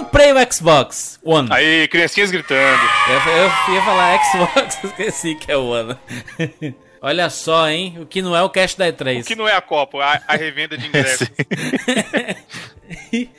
comprei o Xbox One. Aí, criancinhas gritando. Eu, eu ia falar Xbox, esqueci que é o One. Olha só, hein? O que não é o cash da E3. O que não é a Copa, a, a revenda de ingressos.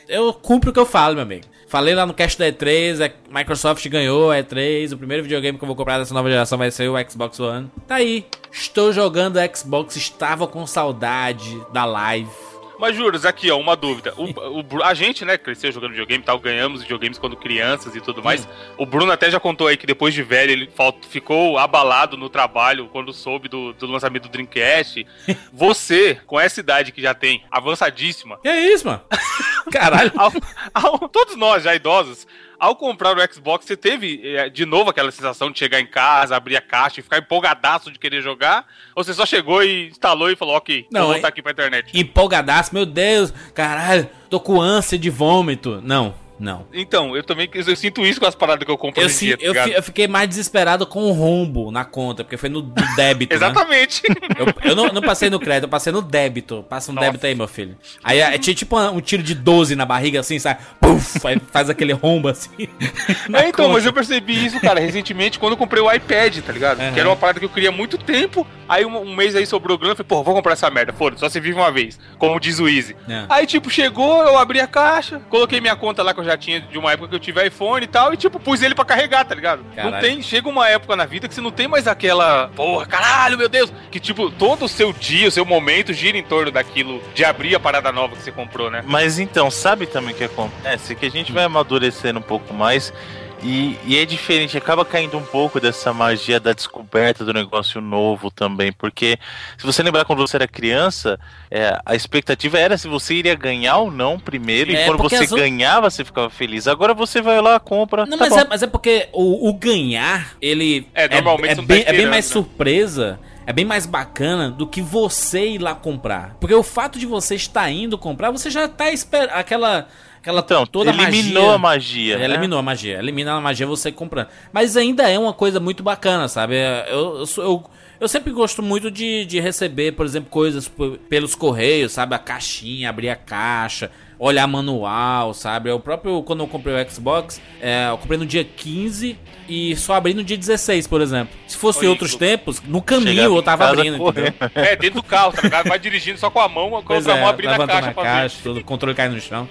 eu cumpro o que eu falo, meu amigo. Falei lá no cast da E3, a Microsoft ganhou a E3, o primeiro videogame que eu vou comprar dessa nova geração vai ser o Xbox One. Tá aí. Estou jogando Xbox, estava com saudade da live mas juros, aqui, ó, uma dúvida. O, o, a gente, né, cresceu jogando videogame e tal, ganhamos videogames quando crianças e tudo mais. Hum. O Bruno até já contou aí que depois de velho ele ficou abalado no trabalho quando soube do, do lançamento do Dreamcast. Você, com essa idade que já tem, avançadíssima. Que é isso, mano? Caralho. ao, ao, todos nós, já idosos, ao comprar o Xbox, você teve é, de novo aquela sensação de chegar em casa, abrir a caixa e ficar empolgadaço de querer jogar? Ou você só chegou e instalou e falou, ok, não, vou voltar aqui pra internet? Empolgadaço, meu Deus, caralho, tô com ânsia de vômito. Não, não. Então, eu também eu sinto isso com as paradas que eu compro eu, dia, tá eu, eu, fiquei mais desesperado com o rombo na conta, porque foi no débito. Né? Exatamente. Né? Eu, eu não, não, passei no crédito, eu passei no débito. Passa um Nossa. débito aí, meu filho. Aí é, tinha tipo um tiro de 12 na barriga, assim, sabe? Puf, aí faz aquele rombo assim. É, então, conta. mas eu percebi isso, cara, recentemente, quando eu comprei o iPad, tá ligado? Uhum. Que era uma parada que eu queria há muito tempo. Aí um, um mês aí sobrou grana, eu falei, pô, vou comprar essa merda, foda só você vive uma vez, como diz o Easy. É. Aí, tipo, chegou, eu abri a caixa, coloquei minha conta lá que eu já tinha de uma época que eu tive iPhone e tal, e tipo, pus ele pra carregar, tá ligado? Caralho. Não tem, chega uma época na vida que você não tem mais aquela, porra, caralho, meu Deus, que tipo, todo o seu dia, o seu momento gira em torno daquilo de abrir a parada nova que você comprou, né? Mas então, sabe também o que acontece? Que a gente vai amadurecendo um pouco mais e, e, é diferente, acaba caindo um pouco dessa magia da descoberta do negócio novo também, porque se você lembrar quando você era criança, é, a expectativa era se você iria ganhar ou não primeiro, é, e quando você ganhava, você ficava feliz. Agora você vai lá, compra. Não, tá mas, é, mas, é, porque o, o, ganhar, ele é, normalmente é, bem, tá é bem mais né? surpresa é bem mais bacana do que você ir lá comprar. Porque o fato de você estar indo comprar, você já está esperando aquela aquela então, toda eliminou magia, a magia. Né? Eliminou a magia. Elimina a magia você comprando. Mas ainda é uma coisa muito bacana, sabe? Eu, eu, eu, eu sempre gosto muito de, de receber, por exemplo, coisas pelos correios, sabe? A caixinha, abrir a caixa, olhar manual, sabe? O próprio, quando eu comprei o Xbox, é, eu comprei no dia 15 e só abri no dia 16, por exemplo. Se fosse Oi, outros tempos, no caminho eu tava abrindo, entendeu? É, dentro do carro, tá ligado? Vai dirigindo só com a mão, com a outra é, mão abrindo a caixa. Na caixa, todo, o controle cai no chão.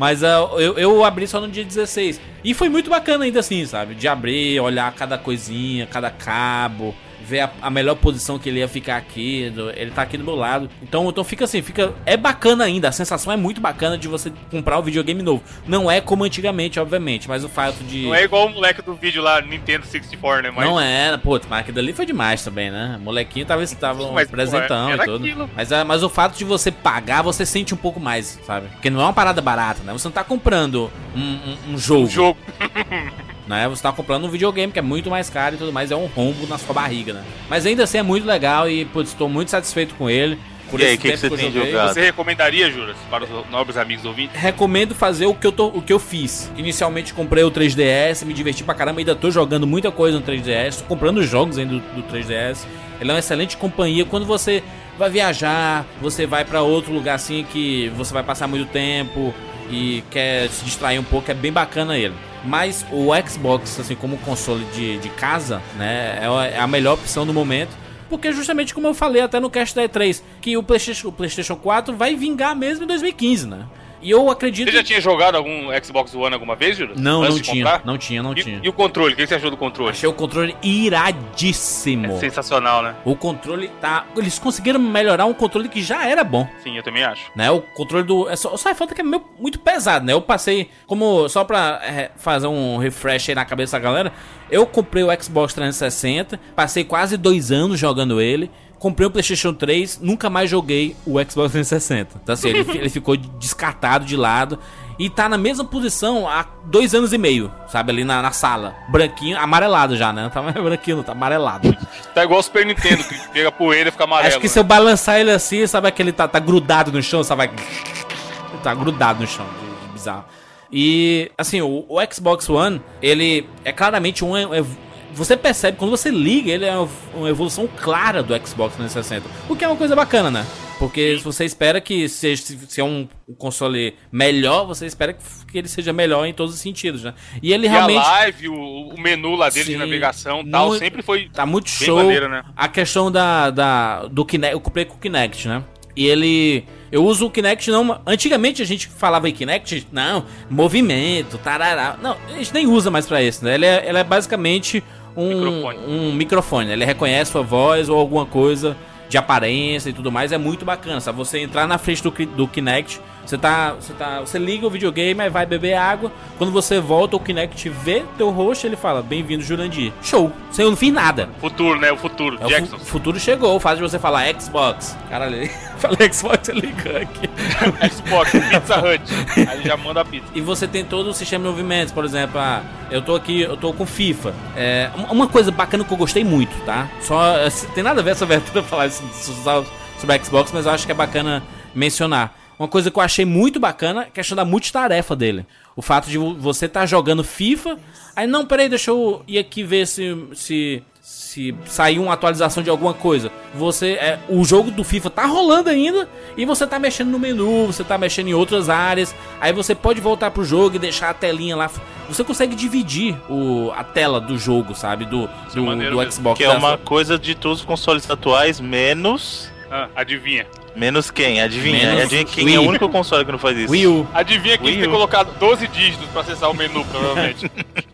Mas uh, eu, eu abri só no dia 16. E foi muito bacana ainda assim, sabe? De abrir, olhar cada coisinha, cada cabo ver a, a, melhor posição que ele ia ficar aqui. Do, ele tá aqui do meu lado. Então, então fica assim, fica. É bacana ainda. A sensação é muito bacana de você comprar o um videogame novo. Não é como antigamente, obviamente, mas o fato de. Não é igual o moleque do vídeo lá, Nintendo 64, né? Mas... Não é, pô, mas aquilo ali foi demais também, né? O molequinho talvez tava um presentão e tudo. Mas, é, mas o fato de você pagar, você sente um pouco mais, sabe? Porque não é uma parada barata, né? Você não tá comprando um, um, um jogo. Um jogo. né? Você tá comprando um videogame que é muito mais caro e tudo mais, é um rombo na sua barriga, né? Mas ainda assim é muito legal e, putz, estou muito satisfeito com ele. Por e aí, o que, que, você que tem joguei. jogado? Você recomendaria, Juras, para os nobres amigos ouvintes? Recomendo fazer o que eu, tô, o que eu fiz. Inicialmente comprei o 3DS, me diverti pra caramba, ainda tô jogando muita coisa no 3DS, tô comprando jogos ainda do, do 3DS. Ele é uma excelente companhia. Quando você vai viajar, você vai para outro lugar assim que você vai passar muito tempo e quer se distrair um pouco, é bem bacana ele. Mas o Xbox, assim, como console de, de casa, né, é, é a melhor opção no momento. Porque justamente como eu falei até no cast da E3, que o PlayStation, o PlayStation 4 vai vingar mesmo em 2015, né? E eu acredito. Você já tinha jogado algum Xbox One alguma vez, Júlio? Não, não tinha, não tinha. Não tinha, E o controle? O que você achou do controle? Achei o controle iradíssimo. É sensacional, né? O controle tá. Eles conseguiram melhorar um controle que já era bom. Sim, eu também acho. Né? O controle do. É só, só falta que é meio, muito pesado, né? Eu passei. Como. Só pra é, fazer um refresh aí na cabeça da galera. Eu comprei o Xbox 360. Passei quase dois anos jogando ele comprei o PlayStation 3, nunca mais joguei o Xbox 360. Então, assim, ele, ele ficou descartado de lado. E tá na mesma posição há dois anos e meio, sabe? Ali na, na sala. Branquinho, amarelado já, né? Não tá mais branquinho, não, tá amarelado. tá igual o Super Nintendo, que pega poeira e fica amarelo. Acho que né? se eu balançar ele assim, sabe que ele tá, tá grudado no chão, sabe? Tá grudado no chão, bizarro. E, assim, o, o Xbox One, ele é claramente um você percebe, quando você liga, ele é uma evolução clara do Xbox 360. O que é uma coisa bacana, né? Porque se você espera que seja, se é um console melhor, você espera que ele seja melhor em todos os sentidos, né? E ele e realmente. A live, o, o menu lá dele Sim, de navegação e tal, sempre foi. Tá muito show. Maneiro, né? A questão da, da, do Kinect. Eu comprei com o Kinect, né? E ele. Eu uso o Kinect não. Antigamente a gente falava em Kinect, não, movimento, tarará. Não, a gente nem usa mais pra isso, né? Ele é, ele é basicamente um microfone. um microfone. Ele reconhece sua voz ou alguma coisa de aparência e tudo mais. É muito bacana, sabe? Você entrar na frente do, do Kinect você tá, você tá, você liga o videogame, vai beber água. Quando você volta, o Kinect vê teu rosto, ele fala: "Bem-vindo, Jurandir". Show. Eu não fiz nada. Futuro, né? O futuro. É Jackson. O fu futuro chegou. O fato de você falar Xbox. Caralho, falei Xbox, você liga aqui. Xbox, Pizza Hut. Aí já manda a pizza. E você tem todo o sistema de movimentos, por exemplo, ah, eu tô aqui, eu tô com FIFA. É, uma coisa bacana que eu gostei muito, tá? Só tem nada a ver essa abertura falar isso sobre Xbox, mas eu acho que é bacana mencionar. Uma coisa que eu achei muito bacana é a questão da multitarefa dele. O fato de você estar tá jogando FIFA, aí não, peraí, deixa eu ir aqui ver se se se saiu uma atualização de alguma coisa. Você é, o jogo do FIFA tá rolando ainda e você tá mexendo no menu, você tá mexendo em outras áreas. Aí você pode voltar pro jogo e deixar a telinha lá. Você consegue dividir o, a tela do jogo, sabe? Do, do, do Xbox. Que é uma coisa de todos os consoles atuais, menos. Ah, adivinha. Menos quem? Adivinha? Menos Adivinha quem Wii. é o único console que não faz isso? Wii U. Adivinha quem tem colocado 12 dígitos pra acessar o menu, provavelmente.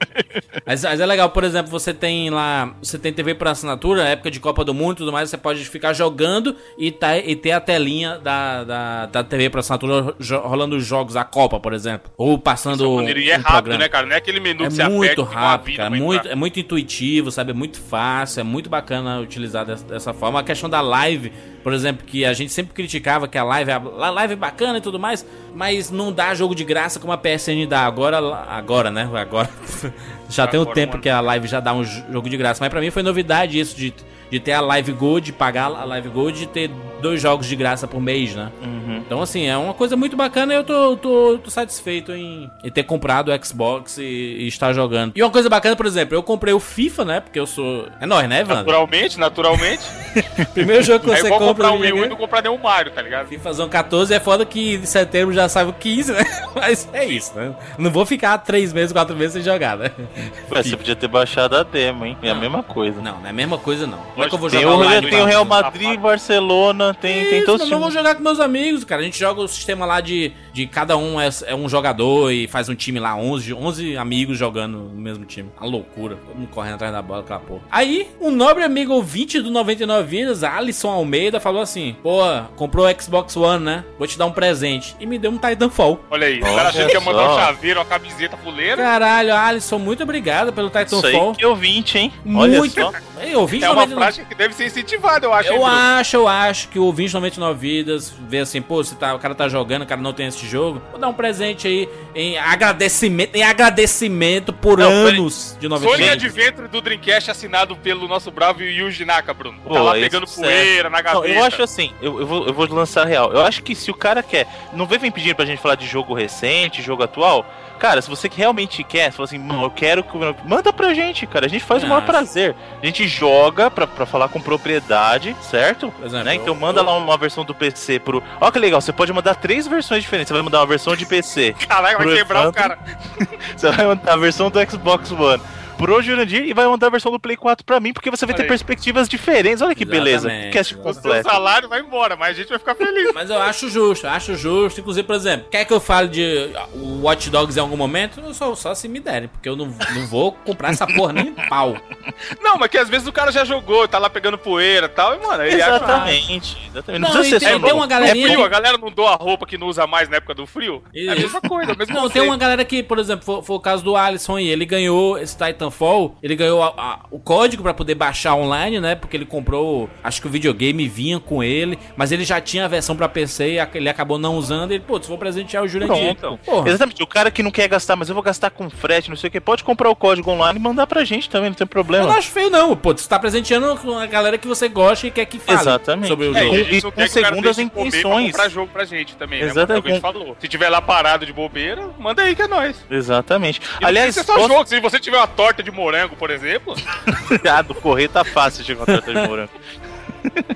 mas, mas, é legal, por exemplo, você tem lá. Você tem TV por assinatura, época de Copa do Mundo e tudo mais, você pode ficar jogando e, tá, e ter a telinha da, da, da TV por assinatura rolando os jogos, a Copa, por exemplo. Ou passando. Isso é e é rápido, programa. né, cara? Não é aquele menu é que você muito rápido, cara, muito, É muito intuitivo, sabe? É muito fácil, é muito bacana utilizar dessa, dessa forma. A questão da live por exemplo, que a gente sempre criticava que a live, a live é bacana e tudo mais, mas não dá jogo de graça como a PSN dá. Agora, agora, né? Agora já tem um tempo que a live já dá um jogo de graça. Mas para mim foi novidade isso de de ter a Live Gold, pagar a Live Gold e ter dois jogos de graça por mês, né? Uhum. Então, assim, é uma coisa muito bacana e eu tô, tô, tô satisfeito em, em, ter comprado o Xbox e, e, estar jogando. E uma coisa bacana, por exemplo, eu comprei o FIFA, né? Porque eu sou. É nóis, né, Evandro? Naturalmente, naturalmente. Primeiro jogo que você compra. comprar o Wii U e não comprar nenhum Mario, tá ligado? FIFA 14 é foda que em setembro já sai o 15, né? Mas é isso, né? Não vou ficar três meses, quatro meses sem jogar, né? Ué, você podia ter baixado a demo, hein? É a mesma coisa. Não, não é a mesma coisa, não. Como é que eu vou jogar tem o, tem o Real Madrid, Barcelona, tem, Isso, tem todos os. Eu vou jogar com meus amigos, cara. A gente joga o sistema lá de, de cada um é, é um jogador e faz um time lá, 11, 11 amigos jogando no mesmo time. Uma loucura. Todo mundo correndo atrás da bola, aquela porra. Aí, um nobre amigo ouvinte do 99 Vidas, Alisson Almeida, falou assim: Pô, comprou o Xbox One, né? Vou te dar um presente. E me deu um Titanfall. Olha aí, o cara achou que ia mandar um chaveiro, uma camiseta fuleira. Caralho, Alisson, muito obrigado pelo Titanfall. Isso aí que ouvinte, hein? Olha muito. Só. Ei, ouvinte é uma 99... prática que deve ser incentivada, eu acho. Eu acho, eu acho que o ouvinte 99 Vidas vê assim, pô, você tá, o cara tá jogando, o cara não tem esse jogo. Vou dar um presente aí em agradecimento, em agradecimento por não, anos de 99. Sony Adventure do Dreamcast assinado pelo nosso bravo Yuji Naka, Bruno. Pô, tá lá pegando poeira na gaveta. Não, eu acho assim, eu, eu, vou, eu vou lançar real. Eu acho que se o cara quer, não vem pedindo pra gente falar de jogo recente, jogo atual, Cara, se você realmente quer, se fala assim, eu quero que. Manda pra gente, cara. A gente faz o maior prazer. A gente joga pra, pra falar com propriedade, certo? Exemplo, né? Então manda lá uma versão do PC pro. Ó, que legal, você pode mandar três versões diferentes. Você vai mandar uma versão de PC. Caralho, vai quebrar o cara. você vai mandar a versão do Xbox One pro Jurandir e vai mandar a versão do Play 4 pra mim, porque você vai ter perspectivas diferentes. Olha que beleza. Cast completo. O seu salário vai embora, mas a gente vai ficar feliz. Mas eu acho justo, acho justo. Inclusive, por exemplo, quer que eu fale de Watch Dogs em algum momento? Eu só, só se me derem, porque eu não, não vou comprar essa porra nem pau. Não, mas que às vezes o cara já jogou, tá lá pegando poeira e tal, e mano, ele Exatamente. Acha... exatamente. Não, não precisa ser tem, tem uma galerinha... É frio, a galera não doa roupa que não usa mais na época do frio. É a mesma coisa, a mesma Não, tem uma galera que, por exemplo, foi, foi o caso do Alisson e ele ganhou esse Titanfall, ele ganhou a, a, o código para poder baixar online, né? Porque ele comprou, acho que o videogame vinha com ele, mas ele já tinha a versão para PC e ele acabou não usando. Ele, pô, se vou presentear o Jurandir. Então. Exatamente, o cara que não quer gastar, mas eu vou gastar com frete, não sei o que, pode comprar o código online e mandar pra gente também, não tem problema. Eu não acho feio não, pô, você tá presenteando com a galera que você gosta e quer que fale Exatamente. sobre o é, jogo. E, com segundas intenções. Pra jogo pra gente também, né? Exatamente. né? falou. Se tiver lá parado de bobeira, manda aí que é nóis. Exatamente. E Aliás, não só posso... jogo, se você tiver uma torta de morango, por exemplo, ah, do correio tá fácil de encontrar de morango.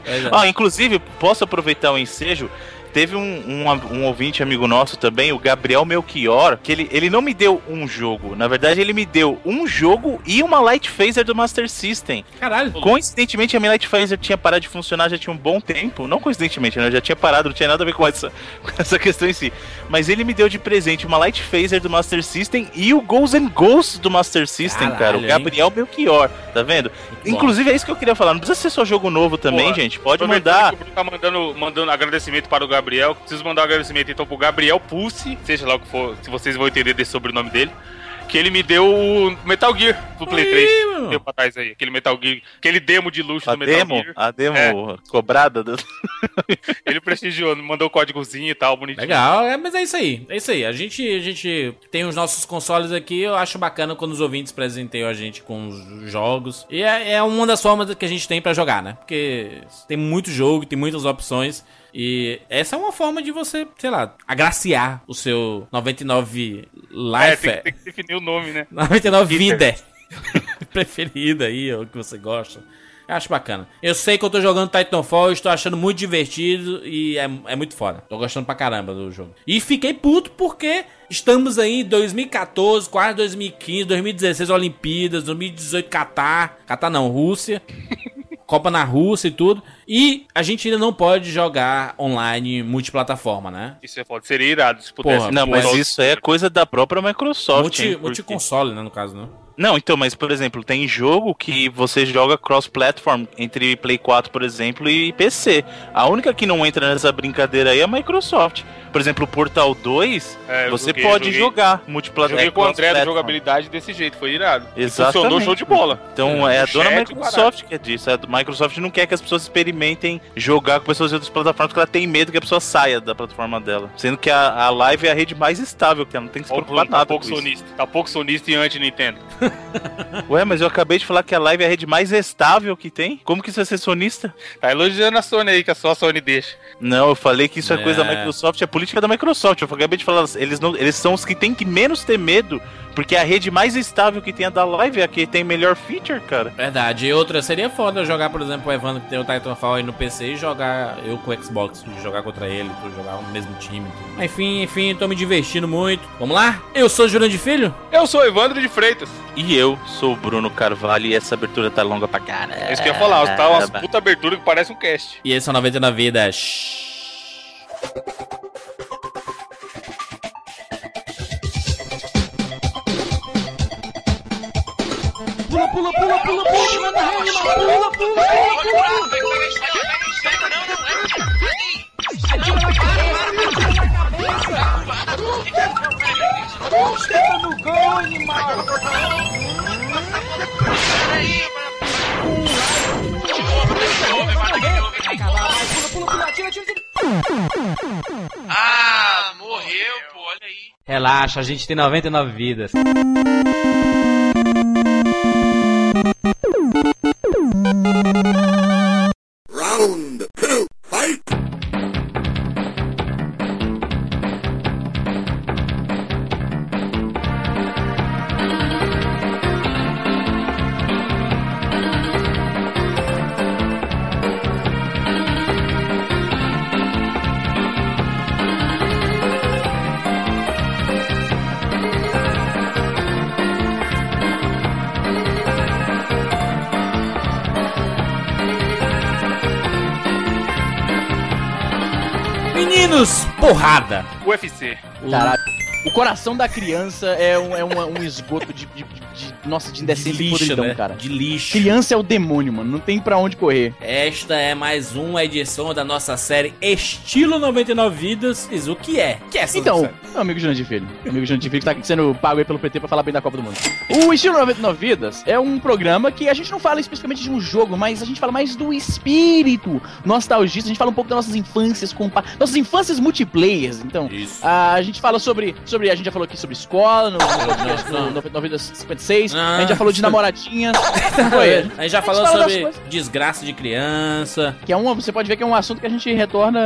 É. ah, inclusive, posso aproveitar o ensejo Teve um, um, um, ouvinte amigo nosso também, o Gabriel Melchior, que ele, ele não me deu um jogo. Na verdade, ele me deu um jogo e uma Light Phaser do Master System. Caralho. Coincidentemente, a minha Light Phaser tinha parado de funcionar já tinha um bom tempo. Não coincidentemente, né? Eu já tinha parado, não tinha nada a ver com essa, com essa questão em si. Mas ele me deu de presente uma Light Phaser do Master System e o Ghosts and Ghosts do Master System, Caralho, cara. O Gabriel hein? Melchior, tá vendo? Inclusive, é isso que eu queria falar. Não precisa ser só jogo novo também, gente. Pode mandar. Tá mandando, mandando agradecimento para o Gabriel Gabriel. Preciso mandar um agradecimento então pro Gabriel Pulse, seja lá o que for, se vocês vão entender desse sobrenome dele que ele me deu o Metal Gear do Play Oi, 3. Deu pra trás aí. Aquele Metal Gear, aquele demo de luxo a do Metal demo, Gear. A demo é. cobrada. Do... ele prestigiou, mandou o códigozinho e tal, bonitinho. Legal, é, mas é isso aí. É isso aí. A gente, a gente tem os nossos consoles aqui. Eu acho bacana quando os ouvintes presenteiam a gente com os jogos. E é, é uma das formas que a gente tem para jogar, né? Porque tem muito jogo, tem muitas opções. E essa é uma forma de você, sei lá, agraciar o seu 99 Life. É, tem, tem que definir o nome, né? 99 Vida. Preferida aí, o que você gosta. Acho bacana. Eu sei que eu tô jogando Titanfall, estou achando muito divertido e é, é muito foda. Tô gostando pra caramba do jogo. E fiquei puto porque estamos aí em 2014, quase 2015, 2016 Olimpíadas, 2018 Catar. Catar não, Rússia. Copa na Rússia e tudo. E a gente ainda não pode jogar online multiplataforma, né? Isso é foda. Seria irado se pudesse. Porra, não, mas isso é coisa da própria Microsoft. Multi, hein, multiconsole, né, no caso, né? Não, então, mas por exemplo, tem jogo que você joga cross-platform entre Play 4, por exemplo, e PC. A única que não entra nessa brincadeira aí é a Microsoft. Por exemplo, o Portal 2, é, você joguei, pode joguei, jogar multiplataforma. Joguei com o André da jogabilidade desse jeito, foi irado. Exatamente. Funcionou show de bola. Então é, é a dona Microsoft que é disso. A Microsoft não quer que as pessoas experimentem jogar com pessoas de outras plataformas porque ela tem medo que a pessoa saia da plataforma dela. Sendo que a, a Live é a rede mais estável que ela não tem que se preocupar tá nada. Pouco sonista. Tá pouco sonista e anti-Nintendo. Ué, mas eu acabei de falar que a Live é a rede mais estável que tem. Como que isso é ser sonista? Tá elogiando a Sony aí, que é só a Sony deixa. Não, eu falei que isso é, é coisa da Microsoft, é política da Microsoft. Eu acabei de falar, eles, não, eles são os que têm que menos ter medo porque a rede mais estável que tem a da Live é a que tem melhor feature, cara. Verdade. E outra, seria foda jogar, por exemplo, o Evandro que tem o Titanfall aí no PC e jogar eu com o Xbox, jogar contra ele, jogar no mesmo time. Tudo. Enfim, enfim, tô me divertindo muito. Vamos lá? Eu sou o Jurandir Filho. Eu sou o Evandro de Freitas. E eu sou o Bruno Carvalho e essa abertura tá longa pra cara. É isso que eu ia falar, tá uma puta abertura que parece um cast. E esse é o 99 Vidas. Pula, pula, pula, pula, pula, manda rede, pula, pula, pula. Atira na cabeça, atira na cabeça. Senta no gol, animal. Ah, morreu, pô, olha aí. Relaxa, a gente tem 99 vidas. Round Meninos, porrada. UFC. Caralho. O coração da criança é um, é um, um esgoto de, de, de, Nossa, de indecência de lixo, podridão, né? cara. De lixo. Criança é o demônio, mano. Não tem pra onde correr. Esta é mais uma edição da nossa série Estilo 99 Vidas. Diz o que é? que é essa Então, meu amigo Jurandir Filho. Meu amigo Jurandir Filho que tá sendo pago aí pelo PT pra falar bem da Copa do Mundo. O Estilo 99 Vidas é um programa que a gente não fala especificamente de um jogo, mas a gente fala mais do espírito nostalgista. A gente fala um pouco das nossas infâncias, nossas infâncias multiplayers. Então, Isso. a gente fala sobre sobre. A gente já falou aqui sobre escola, no, no, no, no, no 56. Ah. A gente já falou de namoradinha. Foi. A gente já falou sobre desgraça de criança. Que é um. Você pode ver que é um assunto que a gente retorna.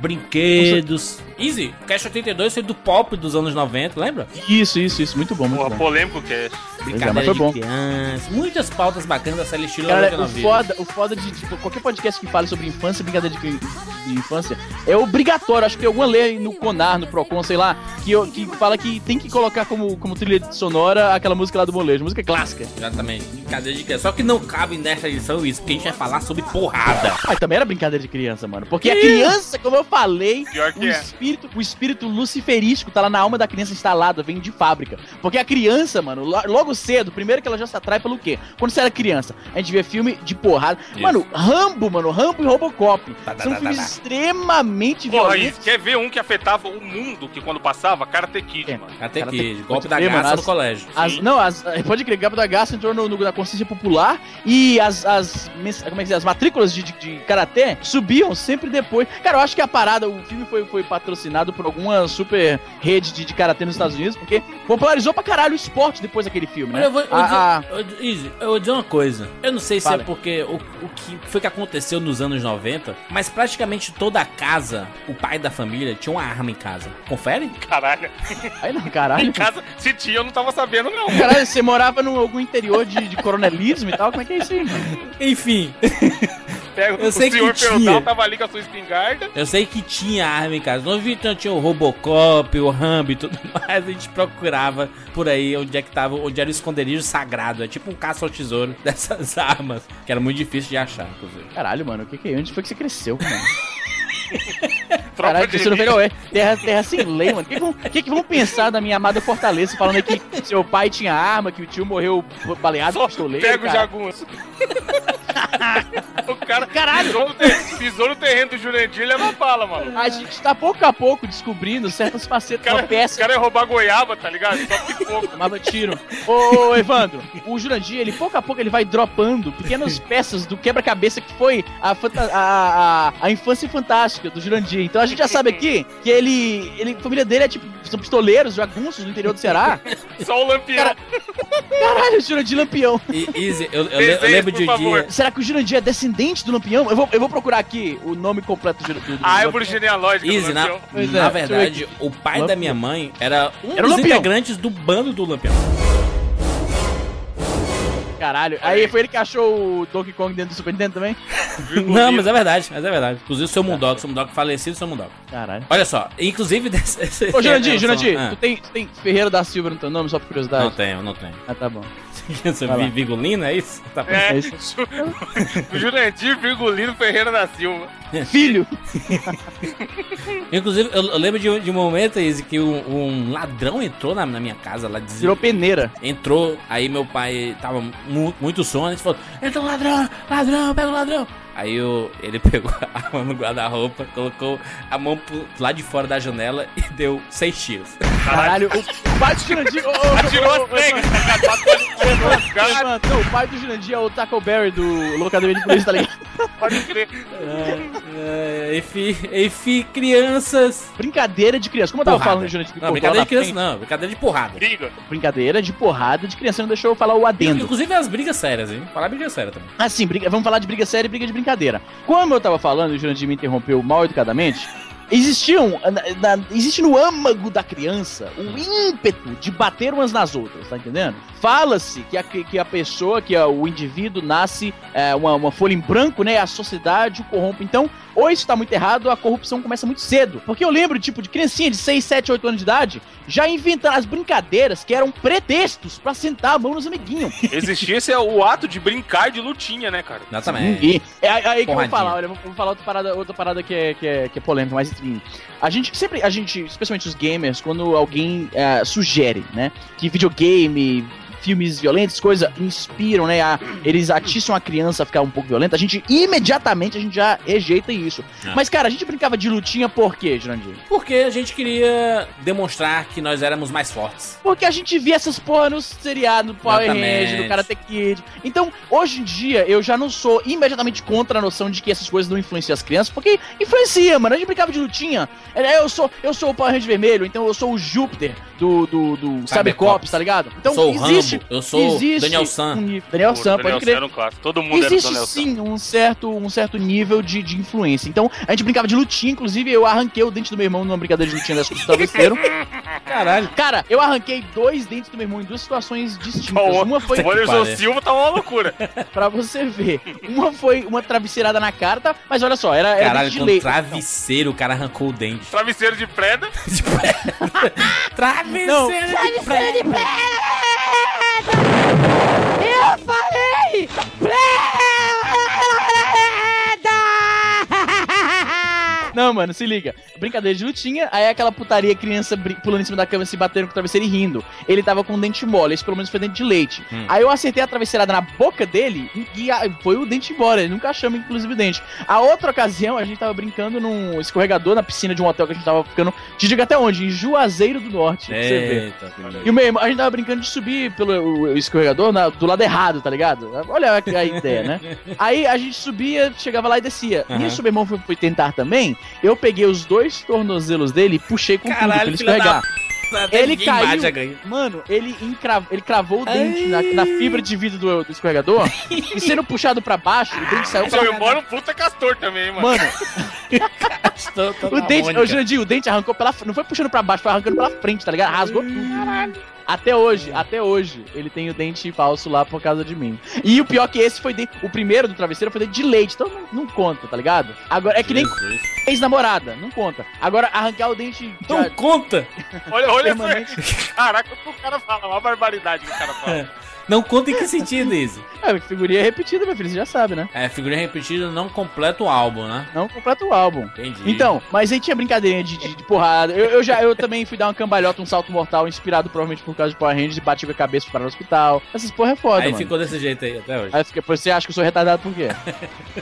Brinquedos Easy, Cast 82 foi do pop dos anos 90, lembra? Isso, isso, isso. Muito bom, muito Porra, bom. polêmico que é. Brincadeira É, foi bom. de criança. Muitas pautas bacanas da série estilo Cara, o foda, o foda de tipo, qualquer podcast que fale sobre infância, brincadeira de, de infância, é obrigatório. Acho que tem alguma lei no Conar, no Procon, sei lá, que, que fala que tem que colocar como, como trilha sonora aquela música lá do molejo, música clássica. Exatamente, brincadeira de criança. Só que não cabe nessa edição isso, porque a gente vai falar sobre porrada. Ah, também era brincadeira de criança, mano. Porque a criança, como eu falei, Pior que o é. Espírito, o espírito luciferístico tá lá na alma da criança instalado, vem de fábrica. Porque a criança, mano, lo- logo cedo, primeiro que ela já se atrai pelo quê? Quando você era criança, a gente vê filme de porrada. Isso. Mano, Rambo, mano, Rambo e Robocop. Tá, tá, são tá, filmes tá, tá. extremamente Porra, violentos. isso, quer ver um que afetava o mundo que quando passava? Karate Kid, É. mano. Cara, que, tem- golpe da mano, graça as- no colégio. As, não, as, pode crer, Gabo da Gasta entrou no, no- na consciência popular e as, as, como é que diz, as matrículas de, de, de karatê subiam sempre depois. Cara, eu acho que a parada, o filme foi, foi patrocinado por alguma super rede de, de karatê nos Estados Unidos, porque popularizou pra caralho o esporte depois daquele filme, Olha, né? eu vou, eu vou A- dizer, eu- Izzy, eu vou dizer uma coisa. Eu não sei se Fala. é porque o, o que foi que aconteceu nos anos 90, mas praticamente toda a casa, o pai da família, tinha uma arma em casa. Confere? Caralho. a- Aí não, Em caralho. casa, se tinha, eu não tava sabendo, não. Caralho, você morava em algum interior de, de coronelismo e tal? Como é que é isso aí, mano? Enfim, Pega, Eu o sei que senhor tinha. feudal tava ali com a sua espingarda. eu sei que tinha arma em casa. Não vi tanto, tinha o Robocop, o Rambo e tudo mais. A gente procurava por aí onde é que tava, onde era o esconderijo sagrado. É tipo um caça ao tesouro dessas armas, que era muito difícil de achar, inclusive. Caralho, mano, o que que é? Onde foi que você cresceu, mano? Caralho, cresceu no. Velho Oeste. Terra, terra sem lei, mano. O que, que, que que vão pensar da minha amada Fortaleza falando aí que seu pai tinha arma, que o tio morreu baleado Só pistoleiro? pega o jagunço. Cara Caralho. Pisou, no terreno do Jurandir e leva bala, mano. A gente tá pouco a pouco descobrindo certas facetas cara, da peça o cara ia roubar goiaba, tá ligado? Só pipoco. tomava tiro. Ô, Evandro, o Jurandir, ele pouco a pouco ele vai dropando pequenas peças do quebra-cabeça que foi a, a, a, a infância fantástica do Jurandir. Então a gente já sabe aqui que ele, ele a família dele é tipo, são pistoleiros, jagunços no interior do Ceará. Só o lampião. Cara, Caralho, o Jurandir Lampião. E, Izzy, eu, eu, eu lembro de um dia. Será que o Jurandir é descendente do Lampião? Eu vou, eu vou procurar aqui o nome completo do Jurandir. A árvore genealógica do Easy, na, na é, verdade, o pai Lampião. da minha mãe era um Era dos Lampião. integrantes do bando do Lampião. Caralho. Aí foi ele que achou o Donkey Kong dentro do Super Nintendo também? Não, mas é verdade, mas é verdade. Inclusive o seu Mundok, seu Mundok falecido, seu Mundok. Caralho. Olha só, inclusive desse. Ô, Jurandir, Jurandir, ah, tu, tem, tu tem Ferreira da Silva no teu nome, só por curiosidade? Não tenho, não tenho. Ah, tá bom. Você Vai lá. vi- Vigolino, é isso? Tá. É, É isso. o Jurandir Virgulino Ferreira da Silva. Filho! Inclusive, eu, eu lembro de, um- de um momento, Izzy, que um, um ladrão entrou na, na minha casa lá, dizia, Virou peneira. entrou, aí meu pai tava muito sono, a gente falou, entra um ladrão, ladrão, pega o ladrão. Aí eu, ele pegou a mão no guarda-roupa, colocou a mão pro lado de fora da janela e deu seis tiros. Caralho, o pai do Jurandir... ô, ô, Atirou as tá Não, o pai do Jurandir é o Taco Berry do Locademia de Polícia, tá ligado? Pode crer. É, enfim, enfim, crianças. Brincadeira de criança. Como eu tava Porrada. falando, Jurandir, Não, brincadeira lá de criança não, brincadeira de porrada. Briga. Brincadeira de porrada de criança. Não deixou eu falar o adendo. Inclusive as brigas sérias, hein? Falar briga séria também. Assim, briga, vamos falar de briga séria e briga de brincadeira. Como eu tava falando, o Jurandir me interrompeu mal educadamente, existiam, na- na- existe no âmago da criança o ímpeto de bater umas nas outras, tá entendendo? Fala-se que a, que a pessoa, que a- o indivíduo nasce é, uma, uma folha em branco, né? A sociedade o corrompe. Então, ou isso tá muito errado, ou a corrupção começa muito cedo. Porque eu lembro, tipo, de criancinha de 6, 7, 8 anos de idade, já inventando as brincadeiras que eram pretextos pra sentar a mão nos amiguinhos. Existia esse é o ato de brincar de lutinha, né, cara? Exatamente. Ninguém. É aí que eu vou falar, olha, vou falar outra parada, outra parada que, é, que, é, que é polêmica, mas enfim. A gente sempre, a gente, especialmente os gamers, quando alguém é, sugere, né, que videogame, filmes violentos, coisa, inspiram, né, a, eles atiçam a criança a ficar um pouco violenta, a gente imediatamente a gente já rejeita isso. Ah. Mas, cara, a gente brincava de lutinha por quê, Jurandir? Porque a gente queria demonstrar que nós éramos mais fortes. Porque a gente via essas porra no seriado, no Power. Rangers, no Karate Kid. Então, hoje em dia, eu já não sou imediatamente contra a noção de que essas coisas não influenciam as crianças, porque influencia, mano. A gente brincava de lutinha. É, Eu sou, eu sou o Power Ranger vermelho, então eu sou o Júpiter do, do, do Cybercops, tá ligado? Então, existe Existe, eu sou existe Daniel San. Um, Daniel San, pode crer. Um Todo mundo existe sim um certo, um certo nível de, de influência. Então, a gente brincava de lutinha, inclusive eu arranquei o dente do meu irmão numa brincadeira de lutinha das costas do travesseiro. Caralho. Cara, eu arranquei dois dentes do meu irmão em duas situações distintas. uma foi. O Anderson Silva tá uma loucura. pra você ver. Uma foi uma travesseirada na carta, mas olha só, era, era Caralho, de leite. travesseiro, o cara arrancou o dente. Travesseiro de preda? de preda. travesseiro, Não, de, travesseiro preda. de preda. Eu falei! Não, mano, se liga. Brincadeira de lutinha, aí aquela putaria, criança pulando em cima da cama, se batendo com o travesseiro e rindo. Ele tava com um dente mole, esse pelo menos foi dente de leite. Hum. Aí eu acertei a travesseirada na boca dele e foi o dente embora. Ele nunca achamos, inclusive, o dente. A outra ocasião, a gente tava brincando num escorregador na piscina de um hotel que a gente tava ficando. Te digo até onde? Em Juazeiro do Norte. Eita, e o meu irmão, a gente tava brincando de subir pelo escorregador na, do lado errado, tá ligado? Olha a, a ideia, né? Aí a gente subia, chegava lá e descia. Uhum. Nisso, meu irmão foi, foi tentar também. Eu peguei os dois tornozelos dele e puxei com Caralho, tudo pra ele escorregar. Ele caiu. Mano, ele, encrav, ele cravou o dente na, na, fibra de vidro do, do escorregador e sendo puxado pra baixo, o dente saiu pra embora um puta castor também, mano. Mano. castor, o dente, o Jandir, o dente arrancou pela Não foi puxando pra baixo, foi arrancando pela frente, tá ligado? Rasgou tudo. Caralho. Até hoje, até hoje, ele tem o dente falso lá por causa de mim. E o pior que esse foi de, o primeiro do travesseiro foi de leite, então não, não conta, tá ligado? Agora é que nem ex-namorada, não conta. Agora arrancar o dente não já... conta. Olha, olha, caraca, o cara fala, uma barbaridade que o cara fala. Não conta em que sentido, Izzy? É, figurinha repetida, meu filho, você já sabe, né? É, figurinha repetida não completa o álbum, né? Não completa o álbum. Entendi. Então, mas aí tinha brincadeirinha de, de, de porrada. Eu, eu, já, eu também fui dar uma cambalhota, um salto mortal, inspirado provavelmente por causa de Power Rangers e bati com a cabeça para o hospital. Essas porra é foda, Aí mano. ficou desse jeito aí até hoje. Aí você acha que eu sou retardado por quê?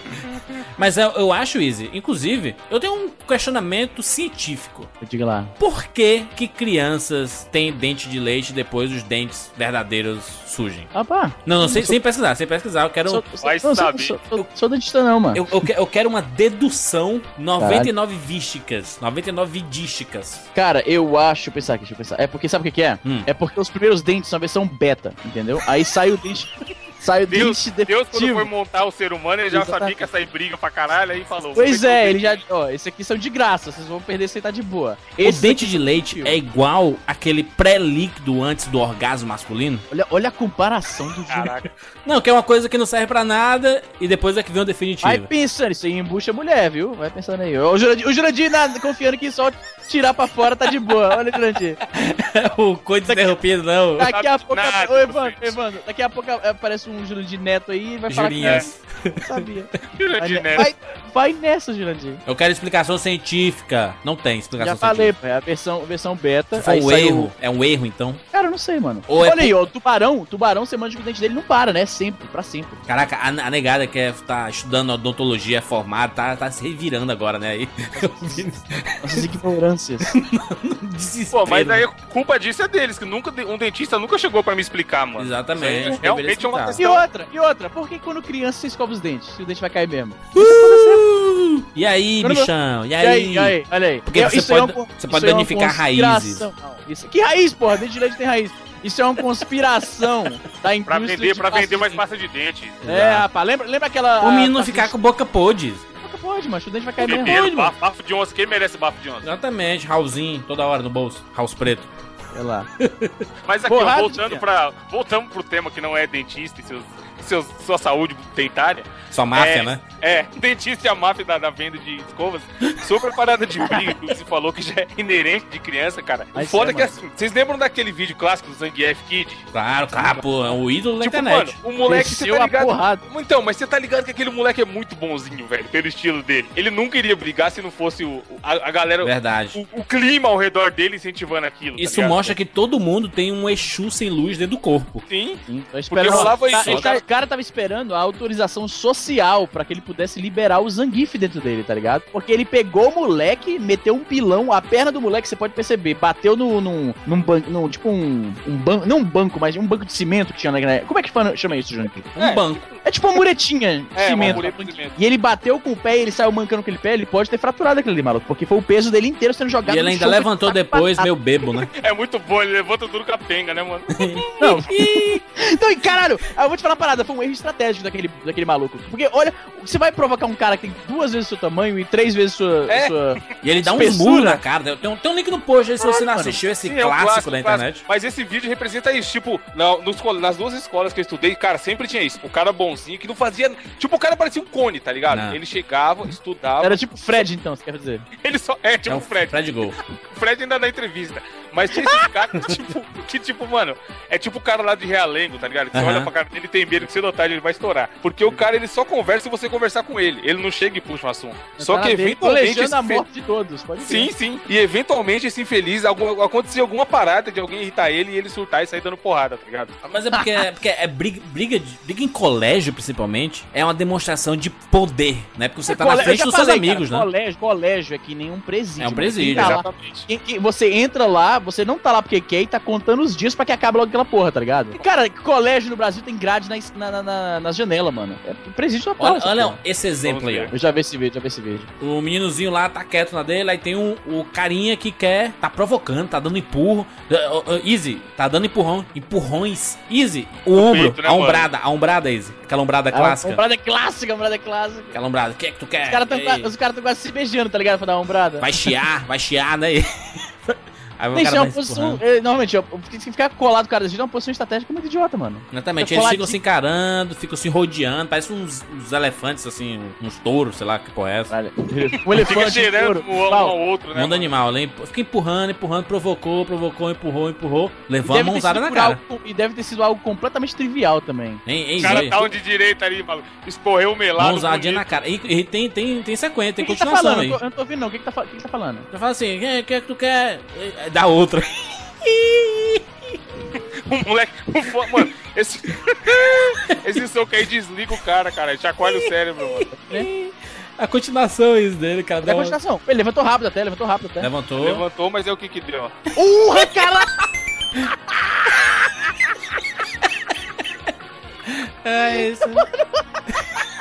mas eu, eu acho, Izzy, inclusive, eu tenho um questionamento científico. Diga lá. Por que que crianças têm dente de leite depois os dentes verdadeiros surgem? Ah, pá. Não, não, sem, sem pesquisar, sem pesquisar. Eu quero. Sou, Vai não, saber. Sou, sou, sou, dentista, não, mano. Eu, eu, eu, quero uma dedução 99 Caralho. vísticas. 99 vidísticas. Cara, eu acho. Deixa eu pensar aqui, deixa eu pensar. É porque sabe o que, que é? Hum. É porque os primeiros dentes são a versão beta, entendeu? Aí sai o dente. Sai o Deus, dente Deus, quando foi montar o ser humano, ele já Exatamente. sabia que ia sair briga pra caralho, aí falou. Pois é, ele já. Ó, esse aqui são de graça, vocês vão perder sem estar de boa. Esse o dente de leite é igual aquele pré-líquido antes do orgasmo masculino? Olha, olha a comparação do Caraca. Não, que é uma coisa que não serve pra nada e depois é que vem o definitivo. Vai pensando, isso aí embucha mulher, viu? Vai pensando aí. O Jurandir, o Jurandir confiando que só tirar pra fora tá de boa. Olha, Jurandir. o coito interrompido, não. Daqui a pouco. Nada, Ô, Evandro, Evandro, daqui a pouco aparece um Jurandir Neto aí e vai Jurinhas. falar que. É. Sabia. Jurandir Neto. Vai, vai nessa, Jurandir. Eu quero explicação científica. Não tem explicação Já falei, científica. é a versão, versão beta. Foi um erro. É um erro, então? Cara, eu não sei, mano. Ou é Olha é aí, ó, o tubarão, tubarão, você manda que o dente dele não para, né? Sempre, pra sempre. Caraca, a, a negada que é, tá estudando odontologia, é formada, tá, tá se revirando agora, né? Aí, Nossas ignorâncias. Pô, mas aí a culpa disso é deles, que nunca, um dentista nunca chegou pra me explicar, mano. Exatamente. Realmente é uma questão. E outra, e outra, por que quando criança você escova os dentes? Se o dente vai cair mesmo? Uh! E aí, quando bichão? E aí? E aí, e aí? Olha aí. Porque você pode, é um, você pode danificar é raízes. Não, isso. Que raiz, porra? Dente de leite tem raiz. Isso é uma conspiração da indústria. pra vender, pra vender mais pasta de dente. É, rapaz, lembra, lembra aquela. O menino não ficar com boca podre. Pode, macho. O dente vai cair mesmo. Pode, bafo, bafo de onça. Quem merece bafo de onça? Exatamente. Raulzinho, toda hora no bolso. House preto. Sei lá. Mas aqui, ó, voltando pra. Voltamos pro tema que não é dentista e seus seu, sua saúde dentária. Sua máfia, é, né? É, dentista e a máfia da, da, venda de escovas. Super parada de briga que você falou que já é inerente de criança, cara. O foda é, que assim, vocês lembram daquele vídeo clássico do Zangief Kid? Claro, cara, pô, é o ídolo da tipo, internet. Mano, o moleque, você tá ligado? Então, mas você tá ligado que aquele moleque é muito bonzinho, velho, pelo estilo dele. Ele nunca iria brigar se não fosse o, a, a galera. Verdade. O, o, clima ao redor dele incentivando aquilo. Tá Isso tá mostra que todo mundo tem um Exu sem luz dentro do corpo. Sim. Sim. Porque rolava isso. Tá, cara tava esperando a autorização social para que ele pudesse liberar o Zangief dentro dele, tá ligado? Porque ele pegou o moleque, meteu um pilão, a perna do moleque, você pode perceber, bateu no, num, num banco, num, tipo um, um banco, não um banco, mas um banco de cimento que tinha na... Como é que chama isso, João? Um é, banco. É tipo uma muretinha de é, cimento. Mureta de cimento. E ele bateu com o pé e ele saiu mancando aquele pé, ele pode ter fraturado aquele ali, maluco, porque foi o peso dele inteiro sendo jogado E ele ainda levantou depois, meu bebo, né? É muito bom, ele levanta tudo com a penga, né, mano? não. então, caralho, eu vou te falar uma parada, foi um erro estratégico daquele, daquele maluco. Porque, olha, você vai provocar um cara que tem duas vezes o seu tamanho e três vezes sua. É. sua e ele dá um murro na cara. Tem um, tem um link no post aí se você não assistiu esse Sim, clássico, é um clássico da internet. Clássico. Mas esse vídeo representa isso. Tipo, na, nos, nas duas escolas que eu estudei, cara, sempre tinha isso. O cara bonzinho que não fazia. Tipo, o cara parecia um cone, tá ligado? Não. Ele chegava, estudava. Era tipo Fred, então, você quer dizer? Ele só. É, tipo é o Fred. Fred Gol. Fred ainda na entrevista. Mas tinha esses caras que, tipo, que, tipo, mano, é tipo o cara lá de Realengo, tá ligado? Você uhum. olha pra cara dele e tem medo que você notar, ele vai estourar. Porque o cara, ele só conversa se você conversar com ele. Ele não chega e puxa um assunto. Eu só que eventualmente. Esse... a morte de todos, pode Sim, sim. E eventualmente esse infeliz, algum, acontecer alguma parada de alguém irritar ele e ele surtar e sair dando porrada, tá ligado? Mas é porque, é, porque é briga, briga, de, briga em colégio, principalmente, é uma demonstração de poder, né? Porque você é, tá na frente dos seus amigos, cara, né? Colégio, colégio é que nem um presídio. É um presídio, tá exatamente. Quem, quem, você entra lá, você não tá lá porque quer e tá contando os dias pra que acabe logo aquela porra, tá ligado? E, cara, colégio no Brasil tem grade na, na, na, nas janelas, mano. É presídio total. Olha, olha esse exemplo aí, ó. Eu já vi esse vídeo, já vi esse vídeo. O meninozinho lá tá quieto na dele, aí tem um, o carinha que quer, tá provocando, tá dando empurro. Uh, uh, Easy, tá dando empurrão, empurrões. Easy, o, o ombro, peito, né, a ombrada, mano? a ombrada, Easy. Aquela ombrada clássica. A ombrada clássica, a ombrada clássica. Aquela ombrada, o que é que tu quer? Os caras tão quase se beijando, tá ligado? Pra dar uma ombrada. Vai chiar, vai chiar, né? Aí o cara é uma posição. É, normalmente, se ficar colado o cara desse jeito é uma posição estratégica muito idiota, mano. Exatamente. Eles ficam se encarando, ficam se rodeando, parece uns, uns, elefantes, assim, uns touros, sei lá que porra é essa. Um elefante. Fica um um ao outro, né? Mundo animal. Fica empurrando, empurrando, provocou, provocou, empurrou, empurrou. Levou a mãozada na cara. Algo, e deve ter sido algo completamente trivial também. Hein, o cara tá onde direita ali, mano. Esporreu o melado. Mãozadinha na cara. E, e, tem, tem, tem sequência, tem que continuação tá falando? aí. Eu, não tô ouvindo, não. O que, que, tá, que, que tá falando? Eu falo assim, o que é que tu quer? Dá outra. o moleque. Mano, esse. esse soco aí desliga o cara, cara. Chacoalha o cérebro, mano. A continuação é isso dele, cara. É a continuação. Ele levantou rápido até, levantou rápido até. Levantou. Levantou, mas é o que que deu. Urra, cara! é isso.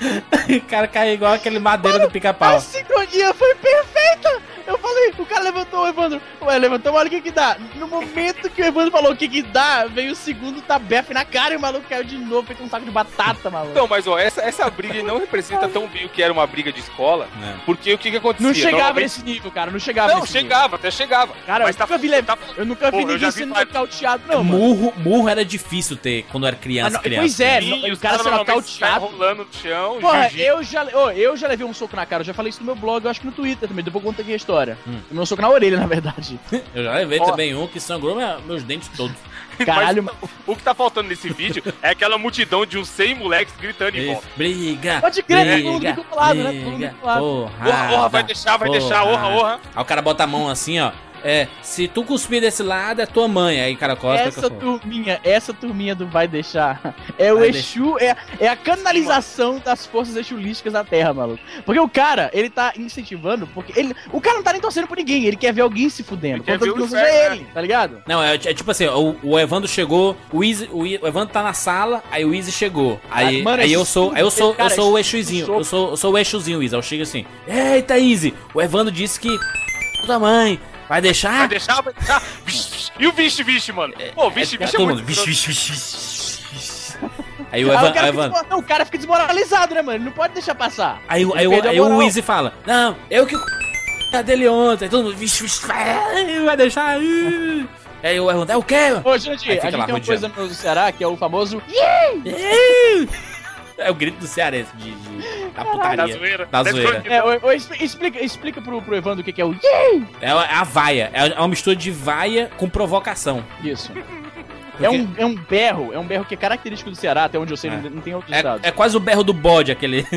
o cara caiu igual aquele madeira Mano, do pica-pau. A sincronia foi perfeita! Eu falei, o cara levantou o Evandro. Ué, levantou, olha o que que dá. No momento que o Evandro falou o que que dá, veio o segundo tabefe na cara e o maluco caiu de novo, feito um saco de batata, maluco. Não, mas ó, essa, essa briga não representa tão bem o que era uma briga de escola, é. porque o que que acontecia? Não chegava Normalmente... nesse nível, cara, não chegava Não, chegava, nível. até chegava. Cara, mas eu, tá, nunca vi, tá... eu nunca vi Pô, ninguém sendo nocauteado, não, murro, murro era difícil ter quando era criança, ah, criança. Pois é, Sim, o cara sendo nocauteado. rolando no chão, Porra, eu já, oh, eu já levei um soco na cara, eu já falei isso no meu blog, eu acho que no Twitter também, depois eu conto aqui a história. Hum. O meu soco na orelha, na verdade. Eu já levei oh. também um que sangrou meus dentes todos. Caralho, Mas, o que tá faltando nesse vídeo é aquela multidão de uns 100 moleques gritando em volta. Briga! Pode crer, todo mundo do lado, né? Todo mundo do lado. Porra, orra, vai deixar, vai porra. deixar, orra, orra. Aí o cara bota a mão assim, ó. É, se tu cuspir desse lado, é tua mãe. Aí, cara, costa. Essa turminha, essa turminha do Vai Deixar. É vai o Exu, é, é a canalização das forças exulísticas da Terra, maluco. Porque o cara, ele tá incentivando, porque ele. O cara não tá nem torcendo por ninguém, ele quer ver alguém se fudendo. Contanto que não seja né? ele, tá ligado? Não, é, é tipo assim, o, o, Evandro chegou, o, Easy, o, o Evandro tá na sala, aí o Easy chegou. Aí, ah, mano, aí eu sou, aí eu sou, cara, eu sou o Exuzinho. Eu sou, eu sou o Exuzinho, Easy. Eu chego assim, eita, Easy, o Evandro disse que. Puta mãe, Vai deixar? Vai deixar, vai deixar. E o vixe, vixe, mano? Pô, vixe, vixe é, é, é muito... Vixe, vixe, vixe, Aí o, Evan, o, cara Evan... não, o cara fica desmoralizado, né, mano? Ele não pode deixar passar. Aí, aí, aí, aí o Easy fala: Não, eu que a dele ontem. Todo mundo, vixe, vixe, vai deixar. aí. Aí o Evan, é o quê? Ô, gente, a gente lá, tem uma coisa no Ceará que é o famoso. É o grito do cearense de, de da putaria. Da zoeira. Da zoeira. É, o, o, explica, explica pro, pro Evandro o que, que é o É a vaia. É uma mistura de vaia com provocação. Isso. É um, é um berro, é um berro que é característico do Ceará, até onde eu sei, é. não, não tem outros é, estados. É quase o berro do bode, aquele.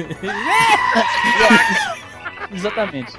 Exatamente.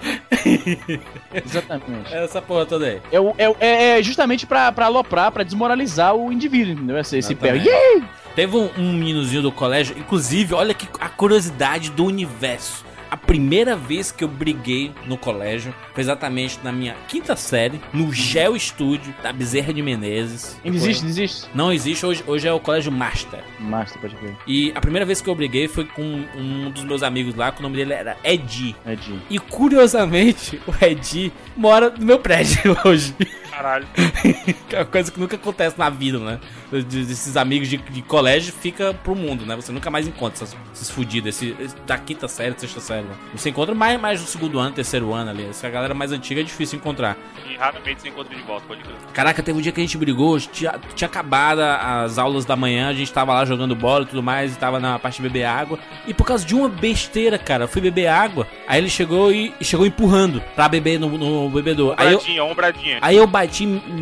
Exatamente. É essa porra toda aí. É, é, é justamente pra, pra aloprar, pra desmoralizar o indivíduo, entendeu? Esse, esse berro. Yeah! Teve um, um meninozinho do colégio, inclusive, olha que a curiosidade do universo. A primeira vez que eu briguei no colégio foi exatamente na minha quinta série, no Geo Studio da Bezerra de Menezes. Ainda existe, não existe? Não existe, hoje, hoje é o colégio Master. Master, pode ver. E a primeira vez que eu briguei foi com um dos meus amigos lá, que o nome dele era Edi. Edi. E curiosamente, o Edi mora no meu prédio hoje. Caralho. é uma coisa que nunca acontece na vida, né? Desses amigos de, de, colégio fica pro mundo, né? Você nunca mais encontra esses, esses fudidos, esse, esse, da quinta série, sexta série. Né? Você encontra mais, mais no segundo ano, terceiro ano ali. Essa galera mais antiga é difícil encontrar. E raramente você encontra de volta, pode crer. Caraca, teve um dia que a gente brigou, tinha, tinha acabado as aulas da manhã, a gente tava lá jogando bola e tudo mais, e tava na parte de beber água. E por causa de uma besteira, cara, eu fui beber água, aí ele chegou e, e chegou empurrando pra beber no, no bebedor. Ombradinha, aí eu, ombradinha. Aí eu bati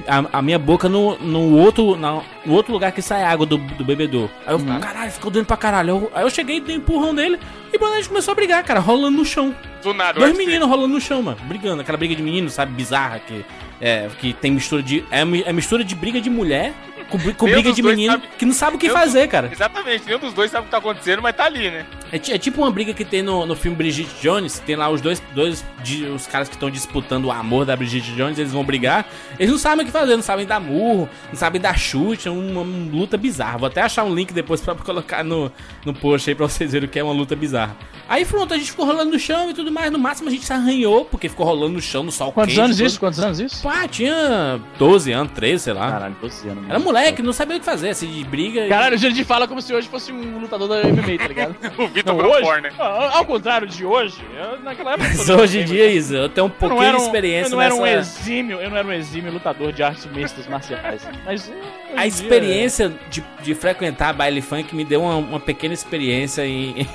a, a minha boca no, no, outro, no, no outro lugar que sai água do, do bebedor. Aí eu, uhum. caralho, ficou doendo pra caralho. Eu, aí eu cheguei, dei um empurrão dele e a gente começou a brigar, cara, rolando no chão. Do nada, Dois meninos rolando no chão, mano, brigando. Aquela briga de menino, sabe, bizarra, que, é, que tem mistura de. É, é mistura de briga de mulher com, com briga de menino sabe, que não sabe o que fazer, cara. Exatamente, nenhum dos dois sabe o que tá acontecendo, mas tá ali, né? É, é tipo uma briga que tem no, no filme Brigitte Jones, tem lá os dois, dois de, os caras que estão disputando o amor da Brigitte Jones, eles vão brigar, eles não sabem o que fazer, não sabem dar murro, não sabem dar chute, é uma, uma luta bizarra. Vou até achar um link depois pra colocar no, no post aí pra vocês verem o que é uma luta bizarra. Aí pronto, a gente ficou rolando no chão e tudo mais, no máximo a gente se arranhou, porque ficou rolando no chão, no sol Quantos quente, anos isso? Quantos anos isso? Pá, tinha 12 anos, 13, sei lá. Caralho, 12 anos. Era moleque, não sabia o que fazer fazer, assim, de briga. Caralho, e... a gente fala como se hoje fosse um lutador da MMA, tá ligado? o Vitor Belfort, né? Ao contrário de hoje, eu, naquela época. Mas hoje em dia, Isa, eu tenho um pouquinho um, de experiência. Eu não nessa... era um exímio, eu não era um exímio lutador de artes mistas marciais. Mas. A experiência dia... de, de frequentar baile funk me deu uma, uma pequena experiência em.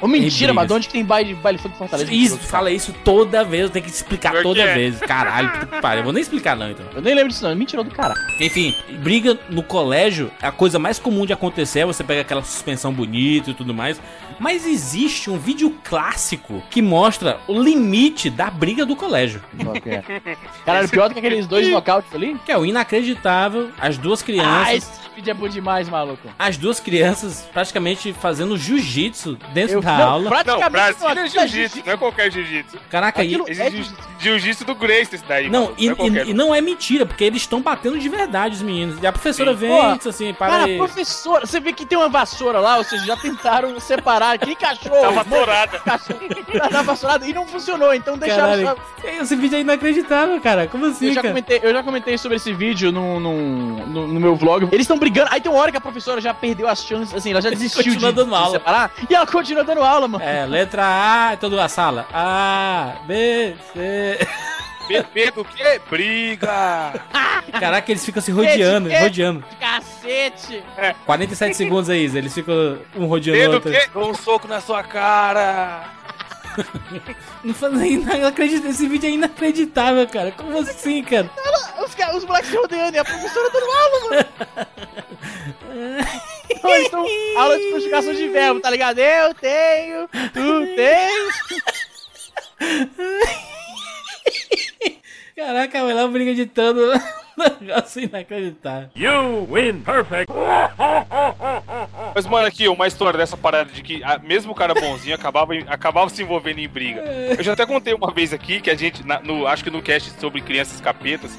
Ô, mentira, mas de onde tem baile, baile funk em Fortaleza? Isso, fala isso toda vez, eu tenho que explicar Porque toda é. vez. Caralho, que pariu. Eu vou nem explicar, não, então. Eu nem lembro disso, não. Mentira do caralho. Enfim, briga no colégio, a coisa mais comum de acontecer é você pega aquela suspensão bonita e tudo mais. Mas existe um vídeo clássico que mostra o limite da briga do colégio. Okay. Caralho, pior do que aqueles dois nocautes ali? Que é o inacreditável, as duas crianças. Ah, esse vídeo é bom demais, maluco. As duas crianças praticamente fazendo jiu-jitsu dentro Eu, da não, aula. Praticamente não, Brasília é jiu-jitsu, não é qualquer jiu-jitsu. Caraca, aí. É jiu-jitsu do Grace esse daí. Não, e, não é e, e, não é mentira, porque eles estão batendo de verdade, os meninos. E a professora Sim. vem e diz assim, para Cara, aí. professora, você vê que tem uma vassoura lá, ou seja, já tentaram separar aquele cachorro. Tá vassourada. Tá vassourada e não funcionou, então deixaram só... Esse vídeo é inacreditável, cara. Como assim, eu já cara? Comentei, eu já comentei sobre esse vídeo no, no, no, no meu vlog. Eles estão brigando, aí tem uma hora que a professora já perdeu as chances, assim, ela já desistiu de, dando aula. separar, e ela continua dando aula, mano. É, letra A, toda a sala. A, B, C... B do quê? Briga! Caraca, eles ficam se rodeando, de rodeando. Cacete! É. 47 segundos aí, eles ficam um rodeando o outro. Quê? Dou um soco na sua cara! Não faz não acredito, esse vídeo é inacreditável, cara. Como assim, cara? os, os moleques se rodeando e a professora dando aula, mano. eles estão aula de conjugação de verbo, tá ligado? Eu tenho, tu tens. Caraca, vai lá briga editando. Negócio inacreditável. You win perfect. Mas, mano, aqui, uma história dessa parada de que a, mesmo o cara bonzinho acabava, acabava se envolvendo em briga. Eu já até contei uma vez aqui que a gente, na, no, acho que no cast sobre crianças capetas,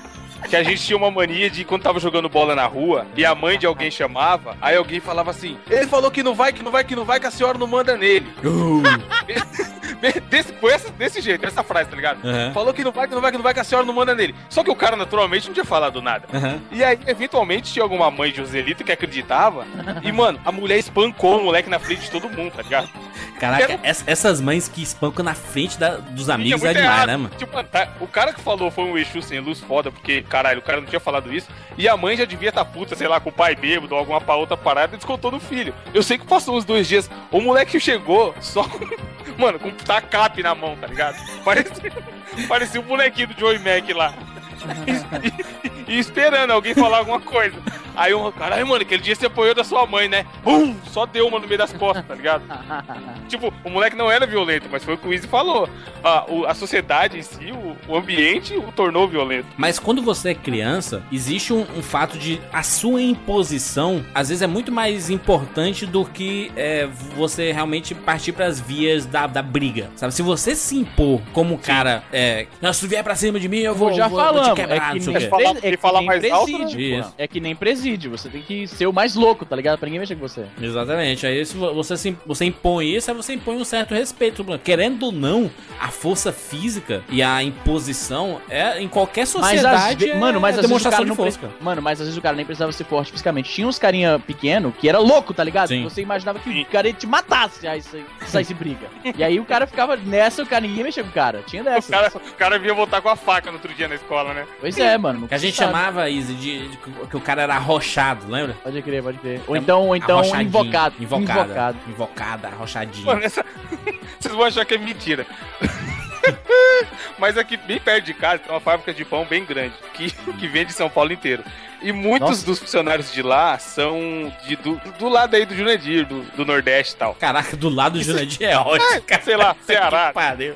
que a gente tinha uma mania de quando tava jogando bola na rua e a mãe de alguém chamava, aí alguém falava assim: ele falou que não vai, que não vai, que não vai, que a senhora não manda nele. Uh. desse, desse, desse jeito, essa frase, tá ligado? Uhum. Falou que não vai, que não vai, que não vai, que a senhora não manda nele. Só que o cara, naturalmente, não tinha falado nada. Uhum. E aí, eventualmente, tinha alguma mãe de Joselito que acreditava. E, mano, a mulher espancou o moleque na frente de todo mundo, tá ligado? Caraca, Era... essas mães que espancam na frente da, dos amigos é, é demais, errado. né, mano? Tipo, tá, o cara que falou foi um Exu sem luz foda, porque, caralho, o cara não tinha falado isso. E a mãe já devia estar tá puta, sei lá, com o pai bêbado ou alguma pra outra parada e descontou no filho. Eu sei que passou uns dois dias, o moleque chegou só. Mano, com tacape na mão, tá ligado? Parecia, parecia um bonequinho do Joey Mac lá. E, e, e, esperando alguém falar alguma coisa. Aí um, caralho, mano, aquele dia você apoiou da sua mãe, né? Bum! Só deu uma no meio das costas, tá ligado? tipo, o moleque não era violento, mas foi o que o Izzy falou. A, o, a sociedade em si, o, o, ambiente o tornou violento. Mas quando você é criança, existe um, um, fato de a sua imposição, às vezes, é muito mais importante do que é, você realmente partir para as vias da, da briga, sabe? Se você se impor como cara, é, se tu vier pra cima de mim, eu vou, já vou, falamos, vou te quebrar, é que não nem, falar, é que falar nem mais presídio, alto, né? É que nem presídio, você tem que ser o mais louco, tá ligado? Pra ninguém mexer com você. Exatamente. Aí se você, se, você impõe isso, aí você impõe um certo respeito. Querendo ou não, a força física e a imposição é em qualquer sociedade. Mas, mano, mas é às vezes o cara demonstração de não força. pre- Mano, mas às vezes o cara nem precisava ser forte fisicamente. Tinha uns carinha pequeno que era louco, tá ligado? Sim. Você imaginava que o cara ia te matasse aí se saísse briga. E aí o cara ficava nessa, o cara ninguém mexia com o cara. Tinha O dessa. cara, o cara vinha voltar com a faca no outro dia na escola, né? Pois é, mano. Que a gente sabe. chamava, Izzy, de, de que o cara era arrochado, lembra? Pode crer, pode crer. Ou então, ou então invocado. Invocada. Invocado. Invocada, arrochadinho. Mano, essa... Vocês vão achar que é mentira. Mas aqui, bem perto de casa, tem uma fábrica de pão bem grande, que, que vende São Paulo inteiro. E muitos Nossa. dos funcionários de lá são de, do, do lado aí do Jurandir, do, do Nordeste e tal. Caraca, do lado do Jurandir é ótimo. Sei lá, Ceará.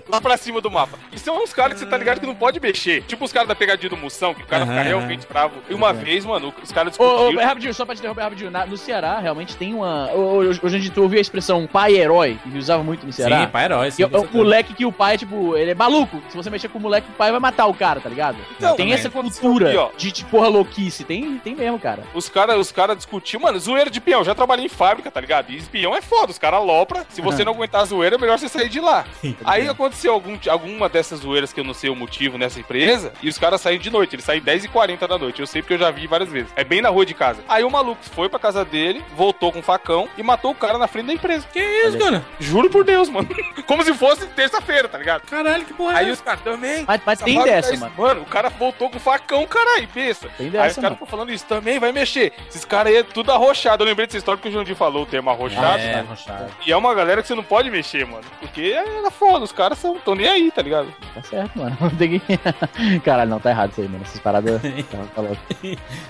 Lá pra cima do mapa. E são uns caras que você tá ligado que não pode mexer. Tipo os caras da pegadinha do Moção, que o cara Aham, fica realmente bravo. E uma vez, mano, os caras Ô, ô, discutiram. rapidinho, só pra te interromper rapidinho. Na- no Ceará, realmente tem uma. ô, ô, Hoje a gente ouviu a expressão pai-herói, que usava muito no Ceará. Sim, pai herói. Sim, é o moleque que o pai, tipo, ele é maluco. Se você mexer com o moleque, o pai vai matar o cara, tá ligado? Não, tem também. essa cultura Aqui, de, de porra louquice. Tem, tem mesmo, cara. Os caras os cara discutiam, mano, zoeira de peão. Já trabalhei em fábrica, tá ligado? E espião é foda, os caras lopra. Se você não aguentar a zoeira, é melhor você sair de lá. Aí aconteceu algum, alguma dessas zoeiras que eu não sei o motivo nessa empresa, e os caras saíram de noite. Eles saem 10h40 da noite. Eu sei porque eu já vi várias vezes. É bem na rua de casa. Aí o maluco foi pra casa dele, voltou com um facão e matou o cara na frente da empresa. Que isso, cara? Juro por Deus, mano. Como se fosse terça-feira, tá ligado? Caralho, que porra é Aí essa? os caras também. Mas, mas tem dessa, é mano. Mano, o cara voltou com facão, caralho, pensa. Tem Aí os dessa, caras falando isso também, vai mexer. Esses caras aí é tudo arrochado. Eu lembrei dessa história que o Jandir falou, o termo arrochado. É, né? arrochado. E é uma galera que você não pode mexer, mano. Porque era foda, os caras são, tão nem aí, tá ligado? Tá certo, mano. Tem que... Caralho, não, tá errado isso aí, mano. Essas paradas. tá, tá louco.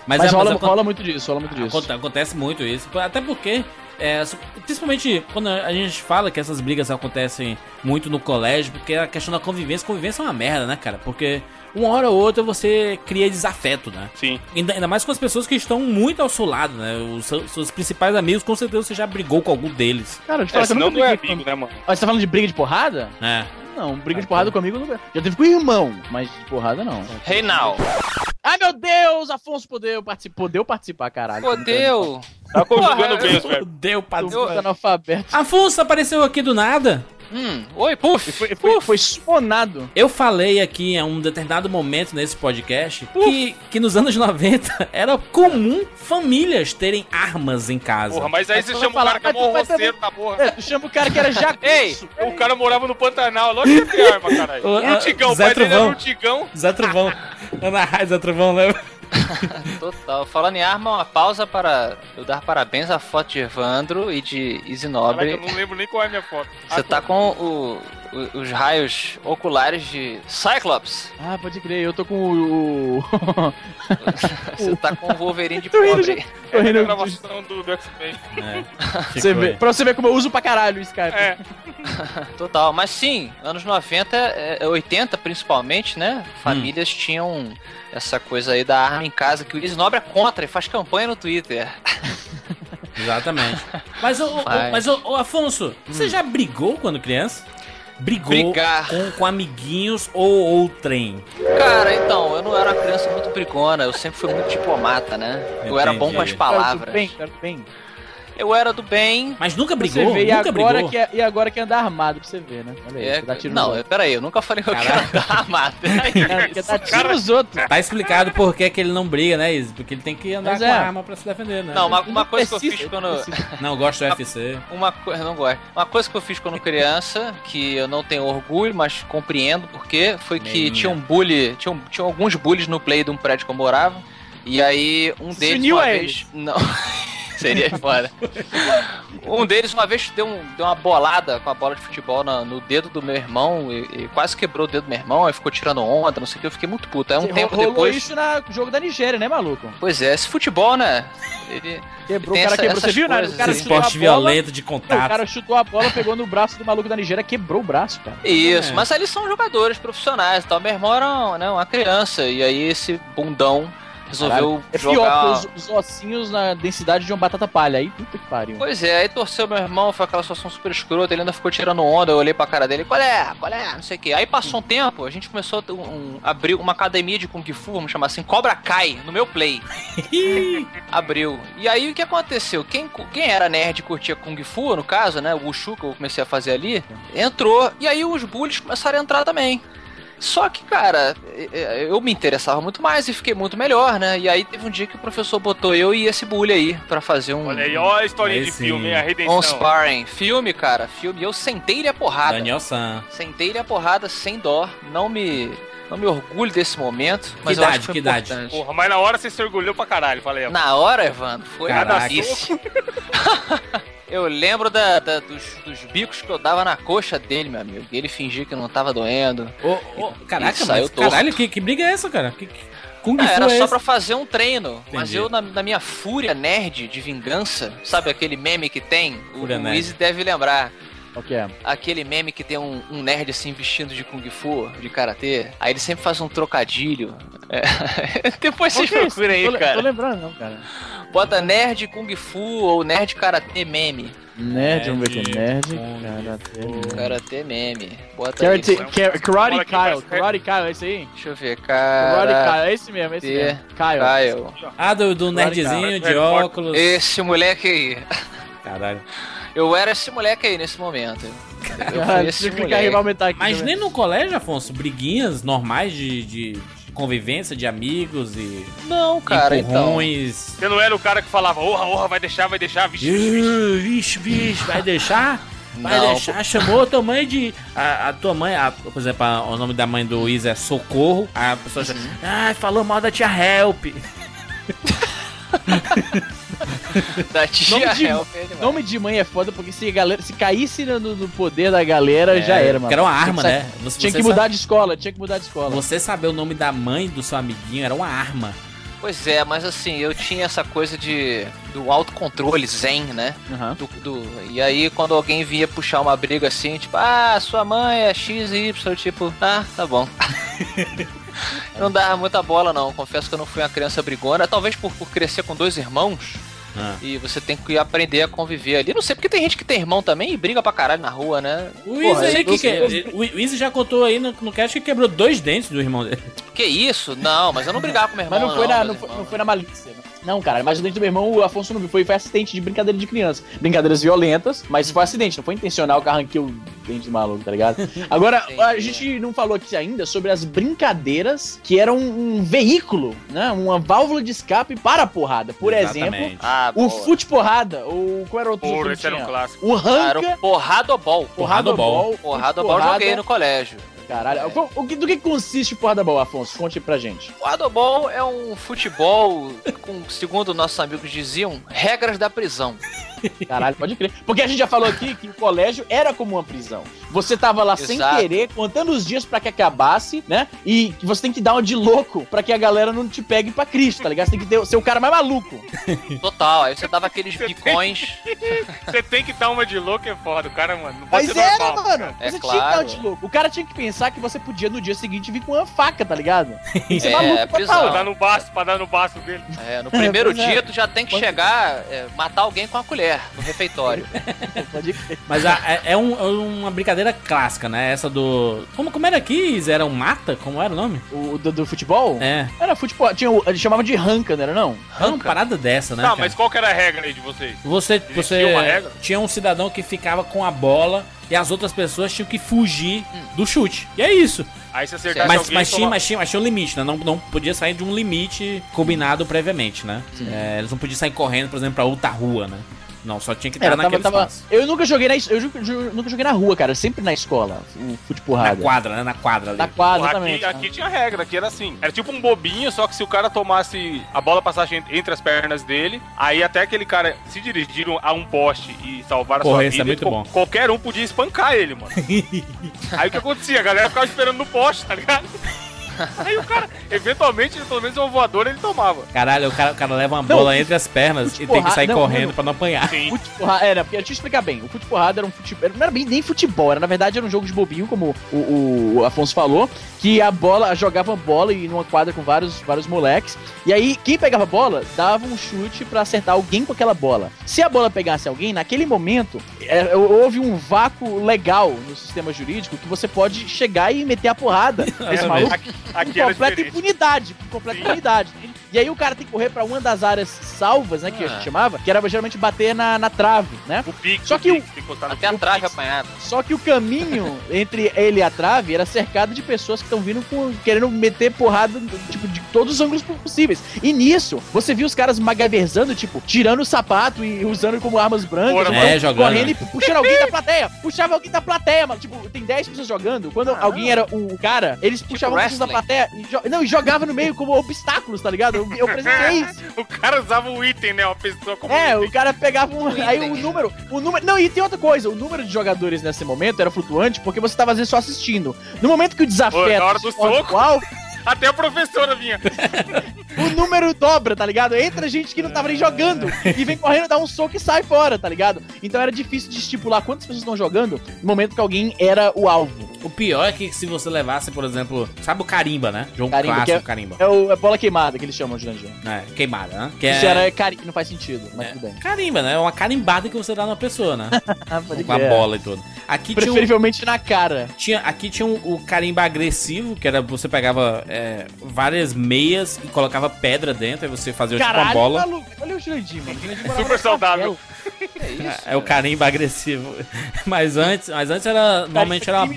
Mas, Mas, é, rola, mas rola muito disso, rola muito disso. Aconte- Acontece muito isso. Até porque, é, principalmente quando a gente fala que essas brigas acontecem muito no colégio, porque a questão da convivência, convivência é uma merda, né, cara? Porque uma hora ou outra você cria desafeto, né? Sim. Ainda, ainda mais com as pessoas que estão muito ao seu lado, né? Os seus, seus principais amigos, com certeza você já brigou com algum deles. Cara, eu te É, falar que eu não é amigo, né, mano? Mas você tá falando de briga de porrada? É. Não, briga de porrada comigo nunca. Já teve com o irmão, mas de porrada não. Reinaldo. Ai meu Deus, Afonso podeu participar, podeu participar, caralho. Fodeu. Tá conjugando bem os verbos. Deu pra Tu tá analfabeto. Afonso apareceu aqui do nada. Hum, oi, puf. Foi, foi, foi sumonado. Eu falei aqui em um determinado momento nesse podcast que, que nos anos 90 era comum famílias terem armas em casa. Porra, mas aí você chama o cara que é falar, mó mas tu vai roceiro da porra. É, tu chama o cara que era jagunço. Ei, O cara morava no Pantanal, lógico que tem arma, caralho. O o Zé pai dele era Trovão. Urtigão. Zé Trovão. Ana Raiz, Zé Trovão, lembra? Total. Falando em arma, uma pausa para eu dar parabéns à foto de Evandro e de Easy Caraca, eu não lembro nem qual é a minha foto. Você tá com o- o- os raios oculares de Cyclops. Ah, pode crer, eu tô com o. o- Você tá com o Wolverine de Tô rindo pobre. tô É a rindo. gravação do, do X-Men. É. Você vê, pra você ver como eu uso pra caralho o Skype. É, Total. Mas sim, anos 90, é, 80 principalmente, né? Famílias tinham essa coisa aí da arma em casa que o Easy Nobre é contra e faz campanha no Twitter. Exatamente. Mas, Vai. mas ô, ô, Afonso, você já brigou quando criança? Brigou Brigar. com, com amiguinhos ou, ou trem? Cara, então, eu não era uma criança muito brigona, eu sempre fui muito diplomata, né? Eu era bom com as Entendi. Cara, tudo palavras. bem, cara, tudo bem. Eu era do bem. Mas nunca Você brigou? vê, e nunca agora, brigou? que é, e agora que anda armado pra você ver, né? Olha aí, É, você dá tiro não, nos peraí, eu nunca falei que eu quero dar armado. É, porque dá tiro nos outros. Tá explicado por que, que ele não briga, né, Izzy? Porque ele tem que andar Mas com é. arma pra se defender, né? Não, uma, uma coisa que eu fiz quando. Não, eu gosto do UFC. Uma coisa, não gosto. Uma coisa que eu fiz quando criança, que eu não tenho orgulho, mas compreendo porque, foi que tinha um bully, tinha, um- tinha alguns bullies no play de um prédio que eu morava. E aí, um Se deles uniu uma a vez. Não. Seria foda. Um deles, uma vez, deu, um, deu uma bolada com a bola de futebol no, no dedo do meu irmão e, e, quase quebrou o dedo do meu irmão, aí ficou tirando onda, não sei o que, eu fiquei muito puto. Aí um Você tempo rolou depois. isso no jogo da Nigéria, né, maluco? Pois é, esse futebol, né? Ele. Quebrou, o cara essa, quebrou. Você viu, né? O cara esse esporte violento de contato. o cara chutou a bola, pegou no braço do maluco da Nigéria, quebrou o braço, cara. Isso, é. mas eles são jogadores profissionais e tal. Meu irmão era né, uma criança, e aí esse bundão resolveu é jogar... pior, os, os, ossinhos na densidade de uma batata palha. Aí puta que pariu. Pois é, aí torceu meu irmão, foi aquela situação super escrota, ele ainda ficou tirando onda, eu olhei pra cara dele, qual é? Qual é? Não sei o que. Aí passou um tempo, a gente começou a um, um, abrir uma academia de Kung Fu, vamos chamar assim, Cobra Kai, no meu play. Abriu. E aí o que aconteceu? Quem, quem era nerd e curtia Kung Fu, no caso, né? O Wushu que eu comecei a fazer ali, entrou. E aí os bullies começaram a entrar também. Só que, cara, eu me interessava muito mais e fiquei muito melhor, né? E aí teve um dia que o professor botou eu e esse bully aí pra fazer um. Olha aí, olha a historinha de sim. filme, a redenção. Um sparring. Filme, cara, filme. Eu sentei ele a porrada. Daniel San. Sentei ele a porrada sem dó. Não me. Não me orgulho desse momento. Mas que idade, que importante. idade? Porra, mas na hora você se orgulhou pra caralho, falei. Na hora, Evandro, foi Caraca. Eu lembro da, da dos, dos, bicos que eu dava na coxa dele, meu amigo. E ele fingia que não tava doendo. Oh, oh, caraca, mas, caralho, que, que briga é essa, cara? Que, que... Kung ah, era é só esse? pra fazer um treino. Entendi. Mas eu, na, na, minha fúria nerd de vingança, sabe aquele meme que tem? O, Easy deve lembrar. O que é? Aquele meme que tem um, um, nerd assim vestindo de Kung Fu, de karatê. Aí ele sempre faz um trocadilho. É. Depois vocês é procuram aí, cara. Tô lembrando, não, cara. Bota nerd Kung Fu ou nerd karatê meme. Nerd, vamos ver aqui. Nerd, karatê meme. Karatê meme. Bota karate, aí. Karate, karate Kyle. Karate Kyle, é esse aí? Deixa eu ver, cara. Karate Kyle, é esse mesmo, é esse mesmo. Kyle. Kyle. Ah, do, do nerdzinho de óculos. Esse moleque aí. Caralho. Eu era esse moleque aí nesse momento. Eu fui esse moleque. Aqui Mas também. nem no colégio, Afonso, briguinhas normais de, de convivência de amigos e. Não, cara, empurrões. então. Você não era o cara que falava, orra, orra, vai deixar, vai deixar, vixe, vixe, vixe, vixe vai deixar? Vai não, deixar, pô. chamou a tua mãe de. A, a tua mãe, a, por exemplo, a, o nome da mãe do Isa é Socorro. A pessoa uhum. já. Ah, falou mal da tia Help. da tia nome de, nome de mãe é foda porque se, galera, se caísse no, no poder da galera, é, já era, mano. era uma arma, né? Você, tinha que mudar sabe... de escola, tinha que mudar de escola. Você saber o nome da mãe do seu amiguinho era uma arma. Pois é, mas assim, eu tinha essa coisa de do autocontrole zen, né? Uhum. Do, do, e aí, quando alguém vinha puxar uma briga assim, tipo, ah, sua mãe é X e Y, tipo, ah, tá bom. não dava muita bola, não. Confesso que eu não fui uma criança brigona. Talvez por, por crescer com dois irmãos. Ah. E você tem que aprender a conviver ali. Não sei, porque tem gente que tem irmão também e briga pra caralho na rua, né? O Izzy, aí, que, que, o Izzy já contou aí no, no cast que quebrou dois dentes do irmão dele. Que isso? Não, mas eu não brigava com meu irmão. Mas não foi, não, na, não, foi, não foi na malícia, né? Não, cara, mas o dente do meu irmão, o Afonso não viu. Foi, foi acidente de brincadeira de criança. Brincadeiras violentas, mas foi acidente, não foi intencional que arranquei o dente do maluco, tá ligado? Agora, a gente não falou aqui ainda sobre as brincadeiras que eram um veículo, né? Uma válvula de escape para a porrada. Por Exatamente. exemplo, ah, o fute porrada, o qual era o outro Porra, era um clássico. O ranca. Ah, era o porradobol. Porradobol. Porradobol joguei no colégio. Caralho. O, do que consiste o porradobol, Afonso? Conte pra gente. Porradobol é um futebol com, segundo nossos amigos diziam, regras da prisão. Caralho, pode crer. Porque a gente já falou aqui que o colégio era como uma prisão. Você tava lá Exato. sem querer, contando os dias para que acabasse, né? E você tem que dar uma de louco para que a galera não te pegue pra Cristo, tá ligado? Você tem que ter, ser o cara mais maluco. Total, aí você dava aqueles bicões. você tem que dar uma de louco, é foda. O cara, mano, não pode Mas era, normal, mano. Cara. É você claro. tinha que dar uma de louco. O cara tinha que pensar que você podia no dia seguinte vir com uma faca, tá ligado? Você é, maluco é prisão. Pra dar no baço, pra dar no baço dele. É, no primeiro é, dia tu já tem que chegar, é, matar alguém com a colher no refeitório. Mas a, é, é, um, é uma brincadeira clássica, né? Essa do. Como, como era aqui? Era um mata? Como era o nome? O do, do futebol? É. Era futebol. Tinha, eles chamavam de ranca, não era não? Era uma parada dessa, né? Não, cara? mas qual que era a regra aí de vocês? Você, você uma regra? tinha um cidadão que ficava com a bola e as outras pessoas tinham que fugir hum. do chute. E é isso. Aí se acertasse mas, alguém... Mas tinha, mas, tinha, mas tinha um limite, né? Não, não podia sair de um limite combinado previamente, né? É, eles não podiam sair correndo, por exemplo, pra outra rua, né? Não, só tinha que estar naquele tava, tava... Eu nunca joguei na eu nunca joguei na rua, cara, sempre na escola, o futebol Na quadra, né? Na quadra ali. Na quadra, também. Aqui, aqui tinha regra, aqui era assim. Era tipo um bobinho, só que se o cara tomasse a bola passasse entre as pernas dele, aí até aquele cara se dirigir a um poste e salvar a Porra, sua vida, é muito bom. qualquer um podia espancar ele, mano. aí o que acontecia? A galera ficava esperando no poste, tá ligado? Aí o cara, eventualmente, pelo menos um voador ele tomava. Caralho, o cara, o cara leva uma bola não, entre as pernas e tem que sair não, correndo não, pra não apanhar. Sim. era, porque deixa eu explicar bem. O futebol era um futebol. Não era bem nem futebol, era na verdade era um jogo de bobinho, como o, o Afonso falou, que a bola, jogava bola e numa quadra com vários, vários moleques. E aí, quem pegava a bola dava um chute para acertar alguém com aquela bola. Se a bola pegasse alguém, naquele momento, é, houve um vácuo legal no sistema jurídico que você pode chegar e meter a porrada nesse maluco. Aqui com completa impunidade. Com completa Sim. impunidade. E aí o cara tem que correr para uma das áreas salvas, né? Que ah. a gente chamava, que era geralmente bater na, na trave, né? O pique, Só que o, até a trave apanhada. Só que o caminho entre ele e a trave era cercado de pessoas que estão vindo com, querendo meter porrada, tipo, de todos os ângulos possíveis. E nisso, você viu os caras magaversando, tipo, tirando o sapato e usando como armas brancas, Porra, é, jogando. correndo e puxando alguém da plateia. Puxava alguém da plateia, mano. Tipo, tem 10 pessoas jogando. Quando ah, alguém era o cara, eles tipo puxavam pessoas da plateia e, não, e jogavam no meio como obstáculos, tá ligado? Eu, eu presenciei isso. o cara usava o item, né? Uma pessoa como É, um o cara pegava um. Aí o número. O número. Não, e tem outra coisa. O número de jogadores nesse momento era flutuante porque você tava às vezes só assistindo. No momento que o desafio. Na hora do soco. Até a professora vinha. o número dobra, tá ligado? Entra gente que não tava nem jogando e vem correndo, dá um soco e sai fora, tá ligado? Então era difícil de estipular quantas pessoas estão jogando no momento que alguém era o alvo. O pior é que se você levasse, por exemplo, sabe o carimba, né? Jogo carimba, clássico, é, carimba. É, o, é bola queimada que eles chamam de Jurandir. É, queimada, né? Que Isso é... era carimba, não faz sentido, mas é, tudo bem. Carimba, né? É uma carimbada que você dá na pessoa, né? Com a bola e tudo. Aqui Preferivelmente tinha um... na cara. Tinha, aqui tinha um, o carimba agressivo, que era você pegava é, várias meias e colocava pedra dentro, aí você fazia Caralho, tipo uma bola. Maluco. Olha o Jurandir, mano. Super saudável. É, isso, é, é o carimbo agressivo. Mas antes, mas antes era. Normalmente era uma,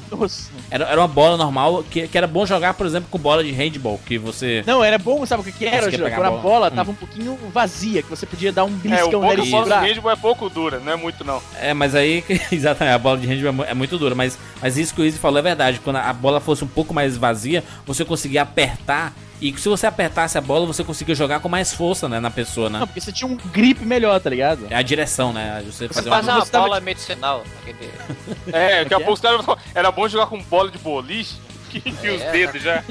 era, era uma bola normal que, que era bom jogar, por exemplo, com bola de handball. Que você. Não, era bom, sabe o que, que era? Quando a bola, bola hum. tava um pouquinho vazia, que você podia dar um beliscão é, nele e bola de handball é pouco dura, não é muito não. É, mas aí, exatamente, a bola de handball é, é muito dura. Mas, mas isso que o Izzy falou é verdade. Quando a bola fosse um pouco mais vazia, você conseguia apertar e se você apertasse a bola, você conseguia jogar com mais força, né, na pessoa, né? Não, porque você tinha um grip melhor, tá ligado? É a direção, né? Você, você faz uma, uma bola tava... medicinal. Aquele... É, daqui a pouco era bom jogar com bola de boliche que é, os dedos já.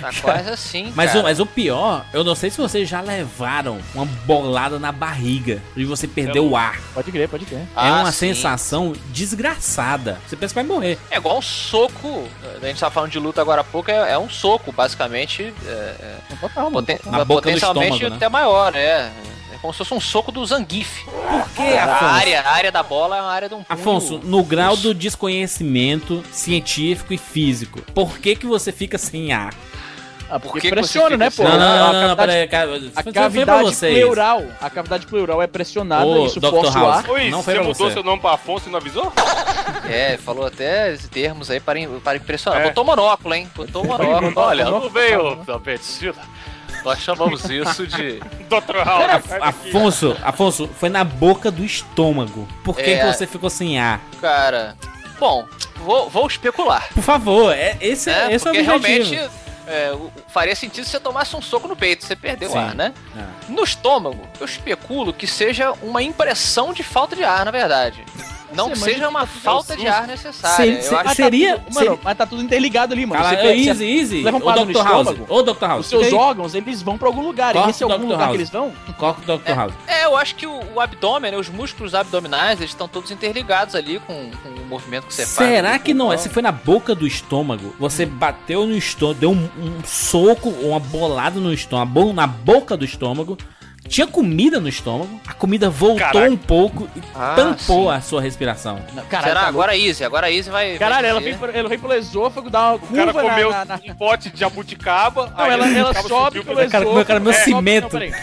Tá quase assim. Mas o, mas o pior, eu não sei se vocês já levaram uma bolada na barriga e você perdeu o ar. Pode crer, pode crer. É ah, uma sim. sensação desgraçada. Você pensa que vai morrer. É igual um soco. A gente tava falando de luta agora há pouco, é, é um soco, basicamente. É, é, total, poten na potencialmente estômago, né? até maior, é como se fosse um soco do Zangief. Por quê, Afonso? A área, a área da bola é uma área de um punho. Afonso, no grau do desconhecimento científico e físico, por que que você fica sem ar? Ah, porque, pressiona, né, pô? Não, não, não, não, peraí, a cavidade pleural, a cavidade pleural é pressionada, Ô, isso Dr. força o ar. Oi, não foi você mudou seu nome pra Afonso e não avisou? É, falou até termos aí para, para impressionar. É. Botou monóculo, hein? Botou monóculo. Olha, não veio da medicina. Nós chamamos isso de. Dr. House. Afonso, Afonso, foi na boca do estômago. Por que, é, que você ficou sem ar? Cara. Bom, vou, vou especular. Por favor, é, esse é, é esse porque é o objetivo. realmente. É, faria sentido se você tomasse um soco no peito, você perdeu o ar, né? É. No estômago, eu especulo que seja uma impressão de falta de ar, na verdade. Não que seja uma falta de ar necessária. Se, se, seria. Tá tudo, mano, mas tá tudo interligado ali, mano. Cara, é easy, easy. Leva um o Dr. House. Ô, Dr. House. Os seus órgãos, eles vão pra algum lugar. E esse é algum lugar House. que eles vão? Corta o Dr. É, House. É, eu acho que o, o abdômen, né, os músculos abdominais, eles estão todos interligados ali com, com o movimento que você Será faz. Será que não é? Se foi na boca do estômago, você bateu no estômago, deu um, um soco, uma bolada no estômago, na boca do estômago, tinha comida no estômago, a comida voltou Caraca. um pouco e ah, tampou sim. a sua respiração. Caralho, Será? Tá agora a Easy, agora a Easy vai. Caralho, vai ela, vem, ela vem pelo esôfago, dá uma curva. O cara comeu na, na, um pote de jabuticaba. Não, ela, ela sobe pelo esôfago. Cara, comeu, cara, meu é, cimento. Sobe,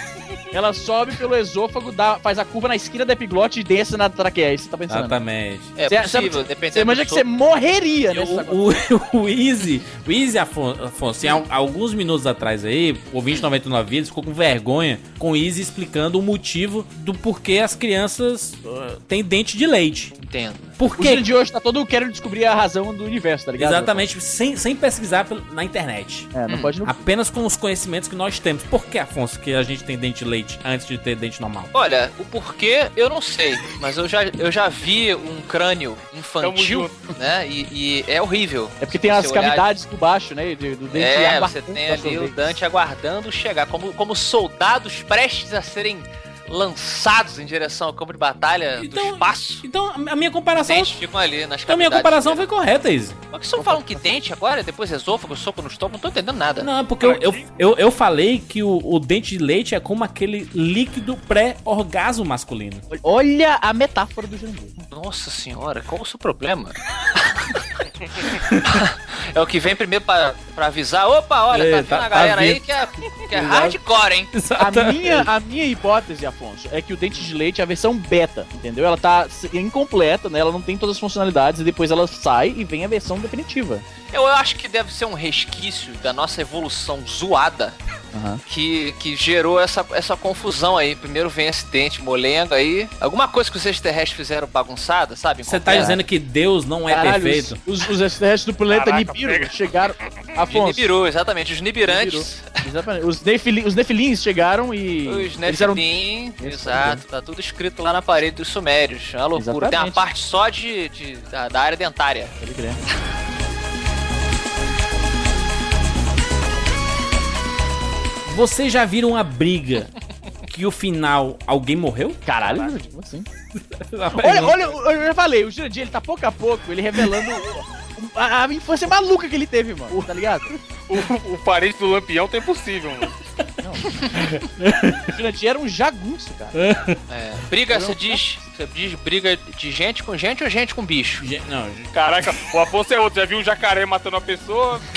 ela sobe pelo esôfago, dá, faz a curva na esquina da epiglote e desce na traqueia. Isso você tá pensando? Exatamente. É Cê- possível, cê- dependendo Você imagina que você morreria nesse O, o, o Easy, o Easy Afon- Afonso, em al- alguns minutos atrás aí, o 2099 Vidas ficou com vergonha com o Easy explicando o motivo do porquê as crianças uh, têm dente de leite. Entendo. Por O dia de hoje tá todo querendo descobrir a razão do universo, tá ligado? Exatamente, sem, sem pesquisar na internet. É, não Hum. pode não. Apenas com os conhecimentos que nós temos. Por que, Afonso, que a gente tem dente de leite antes de ter dente normal? Olha, o porquê eu não sei, mas eu já, eu já vi um crânio infantil, né? E, e é horrível. É porque tem as olhar- cavidades por baixo, né? Do, do dente É, aguardando você tem ali o absorver. Dante aguardando chegar, como, como soldados prestes a serem lançados em direção ao campo de batalha do Então, espaço. Então, a minha comparação. dentes ficam ali nas Então, a minha comparação dele. foi correta, Easy. Por que vocês não falam que dente agora, depois esôfago, soco no estômago? Não tô entendendo nada. Não, é porque eu, eu, eu, eu falei que o, o dente de leite é como aquele líquido pré-orgasmo masculino. Olha a metáfora do Jandir. Nossa senhora, qual o seu problema? é o que vem primeiro pra, pra avisar. Opa, olha, É, tá vindo tá- a tá galera aí vindo. que é, que é hardcore, hein? A minha, a minha hipótese, Afonso, é que o dente de leite é a versão beta, entendeu? Ela tá incompleta, né? Ela não tem todas as funcionalidades e depois ela sai e vem a versão definitiva. Eu acho que deve ser um resquício da nossa evolução zoada que, que gerou essa, essa confusão aí. Primeiro vem esse dente molenga aí. Alguma coisa que os extraterrestres fizeram bagunçada, sabe? Você tá dizendo que Deus não é Caralho, perfeito? Os, os, extraterrestres do planeta Caraca, Nibiru pega. chegaram. De Afonso. Nibiru, exatamente. Os Nibirantes, Exatamente. Os, nefili, os nefilins chegaram e. os eles eram. Exato. Tá tudo escrito lá na parede dos Sumérios. É uma loucura. Tem uma Exatamente. parte só de, de- da, da área dentária. Pode crer. Vocês já viram uma briga que o final alguém morreu? Caralho, como assim? Olha, olha, eu já falei, o Jurandir, ele tá pouco a pouco, ele revelando a, a infância maluca que ele teve, mano. Tá ligado? O, o parente do Lampião tem possível, mano. O Jurandir era um jagunço, cara. É, briga, você diz, você diz briga de gente com gente ou gente com bicho? Não, Caraca, o Afonso é outro. Já viu um jacaré matando uma pessoa?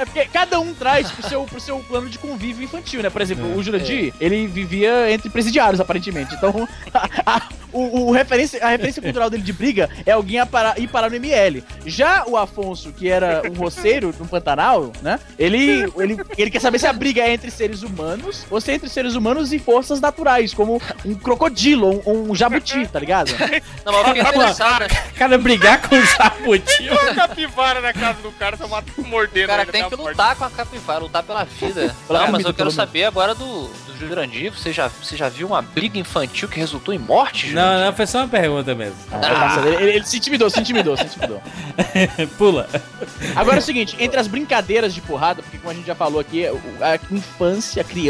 É porque cada um traz pro seu, pro seu plano de convívio infantil, né? Por exemplo, o Jurandir, ele vivia entre presidiários, aparentemente. Então, a, a- o, o referência, a referência cultural dele de briga é alguém a parar, ir parar no ML. Já o Afonso, que era um roceiro no Pantanal, né? Ele, ele, ele quer saber se a briga é entre seres humanos ou se é entre seres humanos e forças naturais, como um crocodilo ou um, um jabuti, tá ligado? Não, mas interessado, né? cara, brigar com o jabuti. Uma capivara na casa do cara, tá matando, mordendo O cara ele tem que lutar com a capivara, lutar pela vida. Pela Não, mas eu quero saber agora do, do Jurandir. Você já, você já viu uma briga infantil que resultou em morte, Jurandir? Não, não, foi só uma pergunta mesmo. Ah, ele, ele- ele se intimidou, se intimidou, se intimidou. Pula. Agora é o seguinte, entre as brincadeiras de porrada, porque como a gente já falou aqui, a infância, a criança,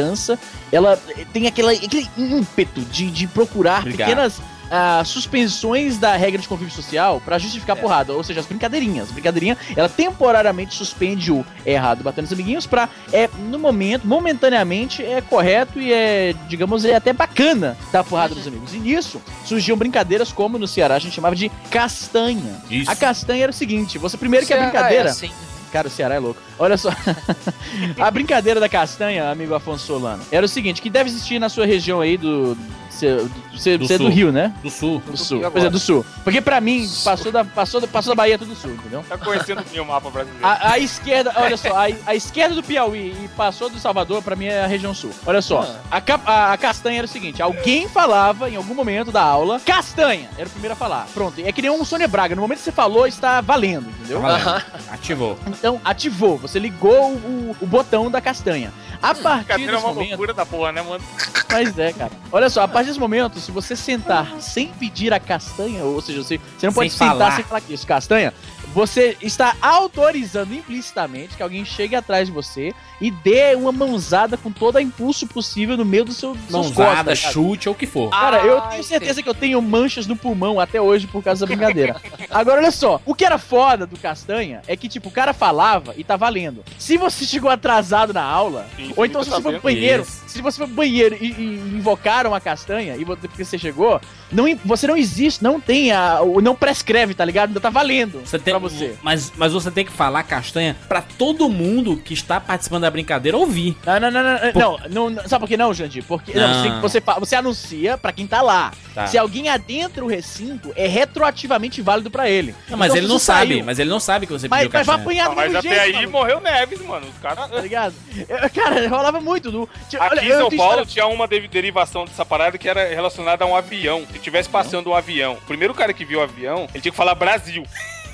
ela tem aquela, aquele ímpeto de, de procurar Brigar. pequenas ah, suspensões da regra de convívio social pra justificar a porrada, ou seja, as brincadeirinhas. A brincadeirinha, ela temporariamente suspende o é errado batendo os amiguinhos pra, é, no momento, momentaneamente, é correto e é, digamos, é até bacana dar porrada nos amigos. E nisso, surgiam brincadeiras como no Ceará a gente chamava de castanha. Isso. A castanha era o seguinte, você primeiro que a Ceará brincadeira... É assim. Cara, o Ceará é louco. Olha só. a brincadeira da castanha, amigo Afonso Solano, era o seguinte, que deve existir na sua região aí do... Você Do é do. Rio, né? Do sul. Do sul. Pois é, do sul. Porque pra mim, passou da, passou, da, passou da Bahia tudo sul, entendeu? Tá conhecendo o mapa brasileiro. A, a esquerda, olha só, a, a esquerda do Piauí e passou do Salvador, pra mim é a região sul. Olha só, a, ca- a- a castanha era o seguinte: alguém falava em algum momento da aula, castanha, era o primeiro a falar. Pronto, é que nem um Sônia Braga, no momento que você falou, está valendo, entendeu? Tá valendo. Aham. Ativou. Então, ativou, você ligou o, o botão da castanha. A partir Cadeira é desse uma momento. loucura da porra, né, mano? Mas é, cara. Olha só, a partir desse momento, se você sentar sem pedir a castanha, ou seja, você, você não pode Sem sentar falar. sem falar que isso, castanha, você está autorizando implicitamente que alguém chegue atrás de você e dê uma mãozada com todo o impulso possível no meio do seu Mãozada, costas, cara. chute ou o que for. Cara, eu Ah, tenho certeza que eu tenho manchas no pulmão até hoje por causa da brincadeira. Agora, olha só. O que era foda do Castanha é que, tipo, o cara falava e tá valendo. Se você chegou atrasado na aula, Sim, ou então se tá você foi pro banheiro, Isso. Se você for pro banheiro e, e invocaram a castanha, e porque você chegou, não, você não existe, não tem a. Não prescreve, tá ligado? Ainda tá valendo você tem, pra você. Mas, mas você tem que falar castanha pra todo mundo que está participando da brincadeira ouvir. Não, não, não, não. Por... não, não sabe por que não, Jandir? Porque não. Não, você, você, você, anuncia pra quem tá lá. Tá. Se alguém adentra o recinto, é retroativamente válido pra ele. Não, mas então, ele não sabe, saiu. mas ele não sabe que você mas, pediu mas castanha. Vai apanhar do mas até jeito, aí mano. morreu Neves, mano. Os caras. Tá ligado? Eu, cara, rolava muito. Do, Aqui olha, em São Paulo tinha uma derivação dessa parada que era relacionada a um avião. Se tivesse passando um avião, o primeiro cara que viu o avião, ele tinha que falar Brasil.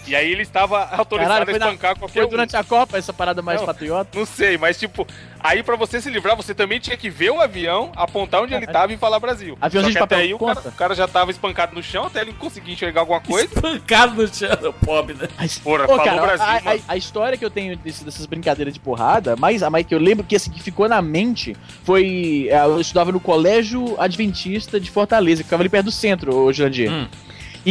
E aí ele estava autorizado Caralho, a espancar na... qualquer Foi durante um. a Copa essa parada mais não, patriota? Não sei, mas tipo, aí pra você se livrar, você também tinha que ver o avião, apontar onde ele tava e falar Brasil. Aviãozinho de papel, até aí o cara, o cara, já tava espancado no chão, até ele conseguir enxergar alguma coisa. Espancado no chão, pobre, né? Porra, Pô, cara, Brasil, a, a, a, história que eu tenho desse, dessas brincadeiras de porrada, mais a mais que eu lembro que assim, que ficou na mente foi. É, eu estudava no Colégio Adventista de Fortaleza, que ficava ali perto do centro, hoje em dia. Hum.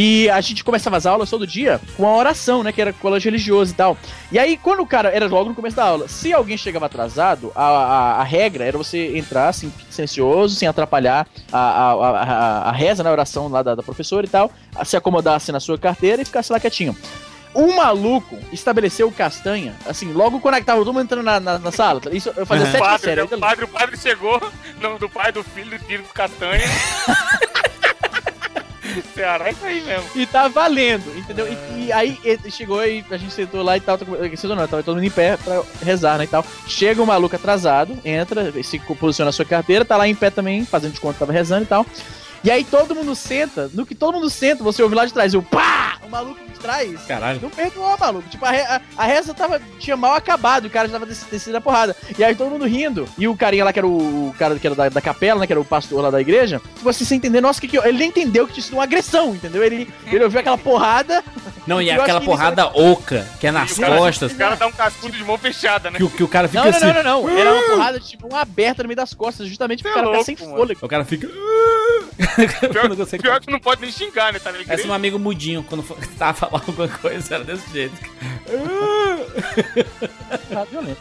E a gente começava as aulas todo dia com a oração, né? Que era colégio religioso e tal. E aí, quando o cara. Era logo no começo da aula. Se alguém chegava atrasado, a, a, a regra era você entrar assim, silencioso, sem atrapalhar a, a, a, a reza, na né, oração lá da, da professora e tal. Se acomodasse na sua carteira e ficasse lá quietinho. Um maluco estabeleceu castanha, assim, logo quando é tava todo mundo entrando na, na, na sala. Isso eu fazia uhum. sete padre, séries. O padre, o padre chegou, nome do pai, do filho, do filho do castanha. Ceará é isso aí mesmo. E tá valendo, entendeu? E, e aí chegou e a gente sentou lá e tal. Sentou não, tava todo mundo em pé pra rezar, né? E tal. Chega um maluco atrasado, entra, se posiciona a sua carteira, tá lá em pé também, fazendo de conta que tava rezando e tal. E aí todo mundo senta, no que todo mundo senta, você ouve lá de trás, o pá! O maluco de trás. Caralho. Não perdoou, maluco. Tipo, a, a, a reza tava, tinha mal acabado, o cara já tava descendo a porrada. E aí todo mundo rindo. E o carinha lá, que era o, o cara que era da, da, capela, né? Que era o pastor lá da igreja, você sem entender, nossa, que que. Ele nem entendeu que tinha sido uma agressão, entendeu? Ele, ele ouviu aquela porrada. Não, e aquela porrada oca, que é nas costas. O cara dá um cascudo de mão fechada, né? Que, que o cara fica não, assim. Não, não, não, não. Era uma porrada, tipo, uma aberta no meio das costas, justamente pro é cara louco, ficar sem fôlego. O cara fica. Pior, pior que não pode nem xingar, né? Tá ligado? Parece um amigo mudinho quando tava falando alguma coisa, era desse jeito. Tá violento.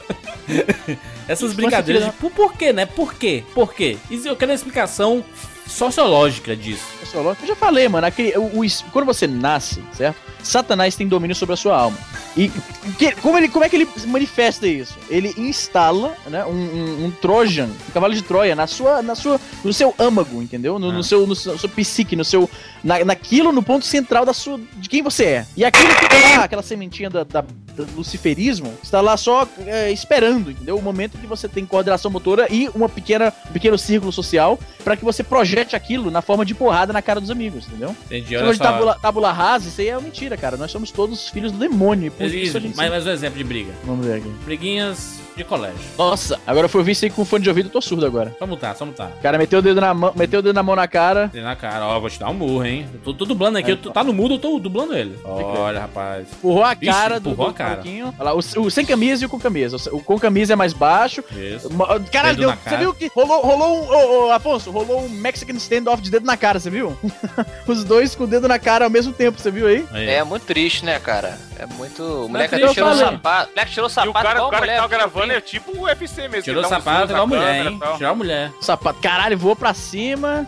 Essas brincadeiras de por, por quê, né? Por quê? Por quê? Eu quero uma explicação sociológica disso. Sociológica? Eu já falei, mano. Aquele, o, o, quando você nasce, certo? Satanás tem domínio sobre a sua alma. E que, como, ele, como é que ele manifesta isso? Ele instala né, um, um, um, Trojan, um cavalo de Troia, na sua, na sua, no seu âmago, entendeu? No, ah. no, seu, no, seu, seu psique, no seu, na, naquilo, no ponto central da sua, de quem você é. E aquilo que tá lá, aquela sementinha da, da, luciferismo, está lá só é, esperando, entendeu? O momento que você tem coordenação motora e uma pequena, um pequeno círculo social para que você projete aquilo na forma de porrada na cara dos amigos, entendeu? Entendi, olha de tabula, tabula rasa, isso aí é mentira, cara. Nós somos todos filhos do demônio. Por isso, isso mas, mas um exemplo de briga. Vamos ver aqui. Briguinhas de colégio. Nossa, agora eu fui ouvir isso aí com fone de ouvido, eu tô surdo agora. Só mutar, só mutar. O cara meteu o dedo na mão, meteu o dedo na mão na cara. Dedo na cara, ó, vou te dar um murro, hein. Eu tô, tô dublando aqui, é, tô, tá no mudo, eu tô dublando ele. Olha, rapaz. Empurrou a cara do, empurrou do a cara. Olha lá, o, o, sem camisa e o com camisa. O, com camisa é mais baixo. Isso. Caralho, deu, você viu que rolou, rolou um, ô, ô, Afonso, rolou um Mexican standoff de dedo na cara, você viu? Os dois com o dedo na cara ao mesmo tempo, você viu aí? aí. É muito triste, né, cara? É muito. O moleque até tirou o sapato. O moleque tirou o sapato. E o cara, o cara que tava gravando é tipo o UFC mesmo. Tirou o sapato igual a mulher, hein? Tirou a mulher. Sapato. Caralho, voou pra cima.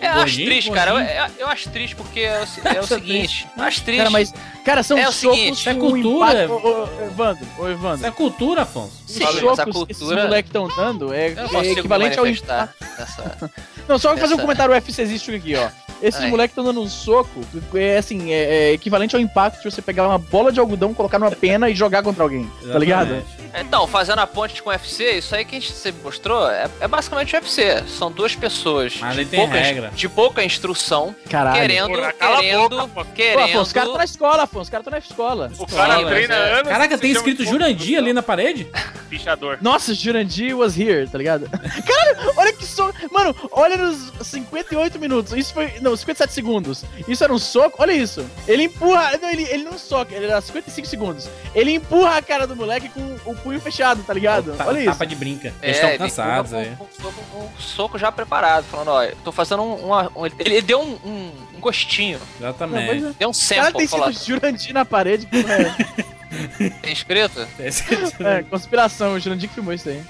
Eu acho triste, cara. Eu, eu, acho triste porque é o, é o seguinte. Eu acho triste. Cara, mas. Cara, são é socos é cultura. Ô, ô, Evandro, ô, Evandro. Isso é cultura, Afonso. Sim, Os socos cultura... esses moleques estão dando é, é equivalente ao. Nessa... Não, só fazer um comentário UFCístico aqui, ó. Esses moleques estão dando um soco, é assim, é, é, equivalente ao impacto de você pegar uma bola de algodão, colocar numa pena e jogar contra alguém. Exatamente. Tá ligado? Então, fazendo a ponte com o UFC, isso aí que a gente sempre mostrou é, é basicamente o UFC. São duas pessoas de pouca, de, pouca, instrução Caralho. querendo, Porra, querendo, boca, querendo. Pô, Afonso, os caras estão na escola, Afonso, os caras estão na escola. O cara treina é. anos. Caraca, tem escrito Jurandir ali na parede? Pichador. Nossa, Jurandir was here, tá ligado? Caralho, olha que soco. Mano, olha nos 58 minutos. Isso foi. Não, 57 segundos. Isso era um soco. Olha isso. Ele empurra. Não, ele, ele não soca, ele era 55 segundos. Ele empurra a cara do moleque com o punho fechado, tá ligado? Tá, Olha isso. Tapa de brinca. Eles estão é, cansados aí. Um, um, um, soco já preparado, falando, ó, tô fazendo um. um ele, ele, deu um, gostinho. Exatamente. Deu um sample. O cara tem sido Jurandir na parede, é. Tem escrito? É, conspiração, o Jurandir que filmou isso aí.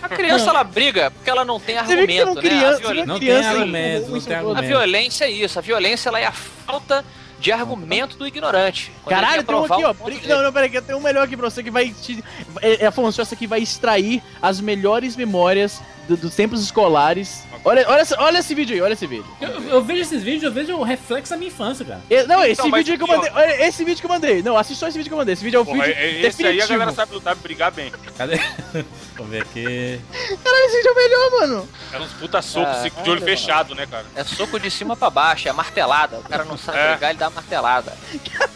A criança, ela briga porque ela não tem argumento, não né? Criança, a violência, não tem argumento, não tem argumento. A violência é isso, a violência ela é a falta de argumento do ignorante. Caralho, tem um aqui, ó. Não, não, peraí, que eu tenho um melhor aqui pra você que vai te. É, Afonso, essa aqui vai extrair as melhores memórias do, dos tempos escolares. Olha, olha, olha esse vídeo aí, olha esse vídeo. Eu, eu vejo esses vídeos, eu vejo o reflexo da minha infância, cara. não, esse então, vídeo que eu mandei. Olha, esse vídeo que eu mandei. Não, assista só esse vídeo que eu mandei. Esse vídeo é o Porra, vídeo. É, esse definitivo. aí a galera sabe lutar brigar bem. Cadê? Vamos ver aqui. Caralho, esse vídeo é o melhor, mano. É uns puta socos ah, de olho fechado, né, cara? É soco de cima pra baixo, é martelada. O cara não sabe é. brigar, ele dá martelada.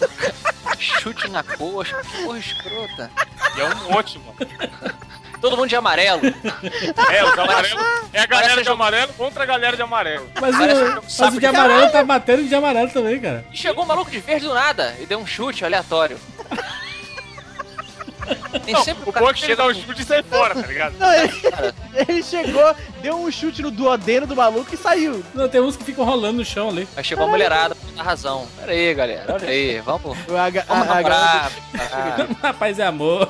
Chute na coxa, que porra escrota. E é um monte, mano. Todo mundo de amarelo. É, os amarelos. É a galera de amarelo contra a galera de amarelo. Mas, o, mas o de amarelo tá batendo de amarelo também, cara. E chegou um maluco de verde do nada e deu um chute aleatório. Não, o bom é que chega um chute e sai fora, tá ligado? Não, ele, ele, chegou, deu um chute no duodeno do maluco e saiu. Não, tem uns que ficam rolando no chão ali. Aí chegou a mulherada por dar razão. Pera aí, galera, olha aí, vamos. A, vamos namorar. A paz é amor,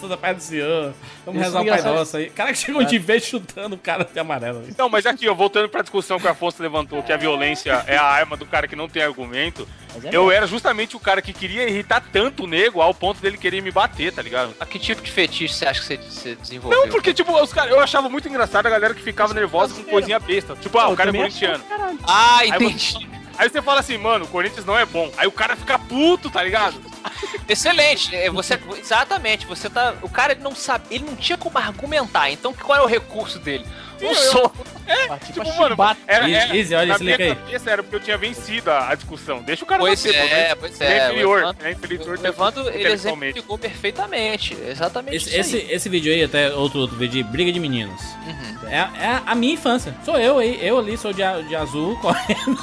sou da paz do Senhor. Vamos Isso rezar o Pai Nosso aí. Cara que chegou de vez chutando o cara de amarelo. Não, mas aqui, ó, voltando pra discussão que o Afonso levantou, que a violência é a arma do cara que não tem argumento. É eu era justamente o cara que queria irritar tanto o nego ao ponto dele querer me bater, tá ligado? A que tipo de fetiche você acha que você, você desenvolveu? Não, porque, tipo, os cara, eu achava muito engraçado a galera que ficava nervosa com coisinha besta. Tipo, ah, o cara é corintiano. Ah, entendi. Aí, você fala assim, mano, o Corinthians não é bom. Aí o cara fica puto, tá ligado? Excelente. É, você exatamente, você tá, o cara ele não sabe, ele não tinha como argumentar. Então qual é o recurso dele? Um soco. É, tipo, mano, era, era, Easy, olha, na minha cabeça era porque eu tinha vencido a, a discussão. Deixa o cara pois bater, é, pois é. é inferior, Evandro, é inferior. O Evandro, ele exemplificou perfeitamente. Exatamente esse, esse, esse, vídeo aí, até outro, outro vídeo, Briga de Meninos. Uhum. É, é, a minha infância. Sou eu aí, eu ali sou de, de azul, correndo.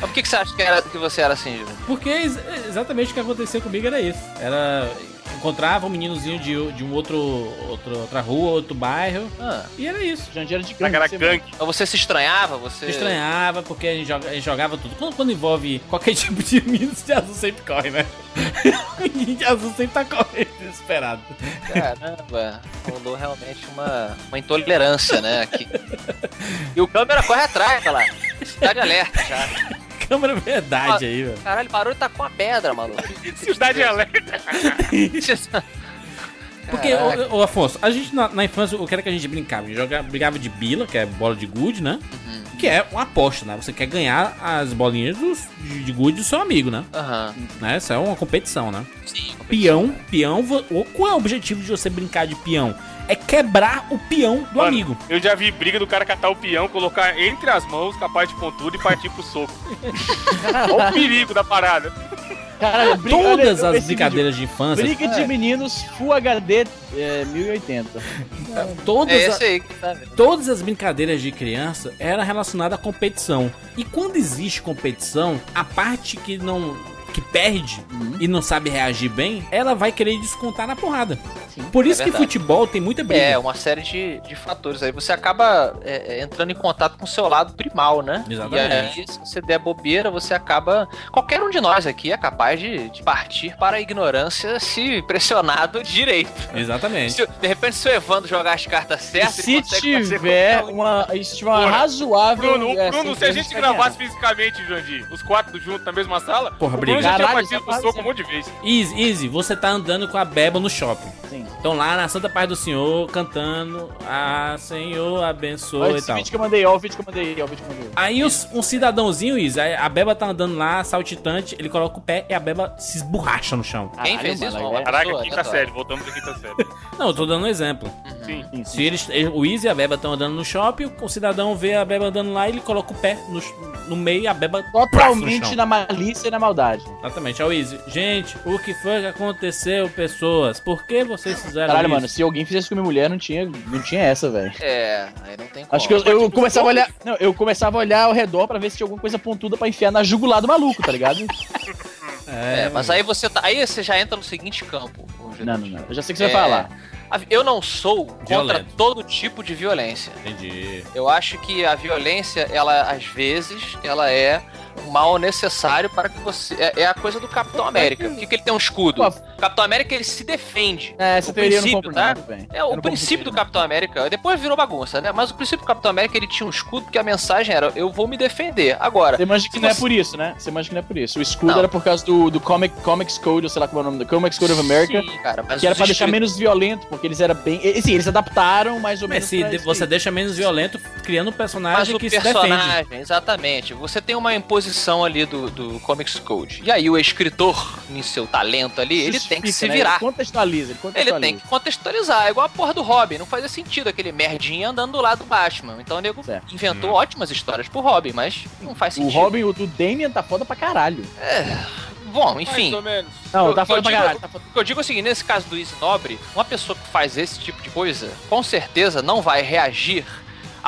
Mas por que, que você acha que, era, que você era assim, Júlio? Porque exatamente o que aconteceu comigo era isso. Era encontrava um meninozinho de, de um outro, outro outra rua, outro bairro. Ah. E era isso. Jandir era de gangue. Era gangue. Então você se estranhava? Você... Se estranhava, porque a gente, joga, a gente jogava tudo. Quando, quando, envolve qualquer tipo de menino, de azul sempre corre, né? menino de azul sempre tá correndo, desesperado. Caramba, rolou realmente uma, uma intolerância, né? Aqui. E o câmera corre atrás, olha lá. Cidade alerta já câmera verdade ah, aí, velho. Caralho, parou e tá com a pedra, maluco. Cidade alerta. Porque, ô, ô, Afonso, a gente na, na, infância, o que era que a gente brincava? A gente jogava, brigava de bila, que é bola de gude, né? Uhum. Que é uma aposta, né? Você quer ganhar as bolinhas dos, de, de gude do seu amigo, né? Uhum. né? Isso é uma competição, né? Sim. Peão, peão, qual é o objetivo de você brincar de peão? É quebrar o peão do Mano, amigo. Eu já vi briga do cara catar o peão, colocar entre as mãos, capaz de pontudo e partir pro soco. Olha o perigo da parada. Cara, todas as brincadeiras vídeo. de infância. Briga é. de meninos Full HD é, 1080. Todas, é esse aí que tá vendo. todas as brincadeiras de criança eram relacionadas à competição. E quando existe competição, a parte que não que perde uhum. e não sabe reagir bem, ela vai querer descontar na porrada. Sim, Por isso é que futebol tem muita briga. É, uma série de, de fatores. Aí você acaba é, é entrando em contato com o seu lado primal, né? Exatamente. E aí, se você der bobeira, você acaba. Qualquer um de nós aqui é capaz de, de partir para a ignorância se pressionado direito. Exatamente. Se, de repente, se o Evandro jogar as cartas certas, se tiver uma, se tiver uma razoável. Bruno, é, Bruno se a gente gravasse fisicamente, Jandir, os quatro juntos na mesma sala, Porra, briga. já tinha partido soco um monte de vez. Easy, Easy, você tá andando com a Beba no shopping. Sim. Então lá na Santa Paz do Senhor, cantando, ah, Senhor, abençoe e tal. vídeo que eu mandei, ó, o vídeo que eu mandei, ó, o vídeo que eu mandei. Aí os, um cidadãozinho, Easy, a Beba tá andando lá, saltitante, ele coloca o pé e a Beba se esborracha no chão. Quem fez isso? Mano, Caraca, quinta série, voltamos pra quinta série. Não, eu tô dando um exemplo. Sim. sim, sim. Se eles, o Easy e a Beba estão andando no shopping, o cidadão vê a Beba andando lá, ele coloca o pé no, no meio e a Beba Totalmente na malícia e na maldade. Exatamente, é o Easy. Gente, o que foi que aconteceu, pessoas? Por que vocês fizeram Caralho, isso? mano, se alguém fizesse com minha mulher, não tinha, não tinha essa, velho. É, aí não tem como. Acho que eu, eu começava a olhar. Não, eu começava a olhar ao redor pra ver se tinha alguma coisa pontuda pra enfiar na jugular do maluco, tá ligado? é, é, mas aí você tá. Aí você já entra no seguinte campo. Não, não, não. Eu já sei o que você é... vai falar. Eu não sou contra todo tipo de violência. Entendi. Eu acho que a violência, ela, às vezes, ela é mal necessário para que você. É, é a coisa do Capitão América. Por que, que ele tem um escudo? Pô, Capitão América ele se defende. É, essa o teoria princípio, não tá? É, o princípio do Capitão América. Depois virou bagunça, né? Mas o princípio do Capitão América ele tinha um escudo porque a mensagem era: eu vou me defender. Agora. Você imagina que não é por isso, né? Você imagina que não é por isso. O escudo não. era por causa do, do Comic, Comics Code, ou sei lá como é o nome do Comics Code of America. Sim, cara, que era pra deixar menos violento, porque eles eram bem. Sim, eles adaptaram mais ou menos. Mas se você deixa menos violento criando um personagem Mas que personagem, se defende. Exatamente. Você tem uma imposição ali do, do Comics Code. E aí o escritor, em seu talento ali, ele tem que se né? virar. Ele contextualiza, ele contextualiza. Ele tem que contextualizar. É igual a porra do Robin. Não fazia sentido aquele merdinha andando do lado do Batman. Então o nego certo. inventou hum. ótimas histórias pro Robin, mas não faz sentido. O Robin, o do Damian tá foda pra caralho. É. Bom, enfim. Mais ou menos. Não, tá foda pra caralho. Tá foda. O que eu digo é o seguinte: nesse caso do Easy Nobre, uma pessoa que faz esse tipo de coisa, com certeza não vai reagir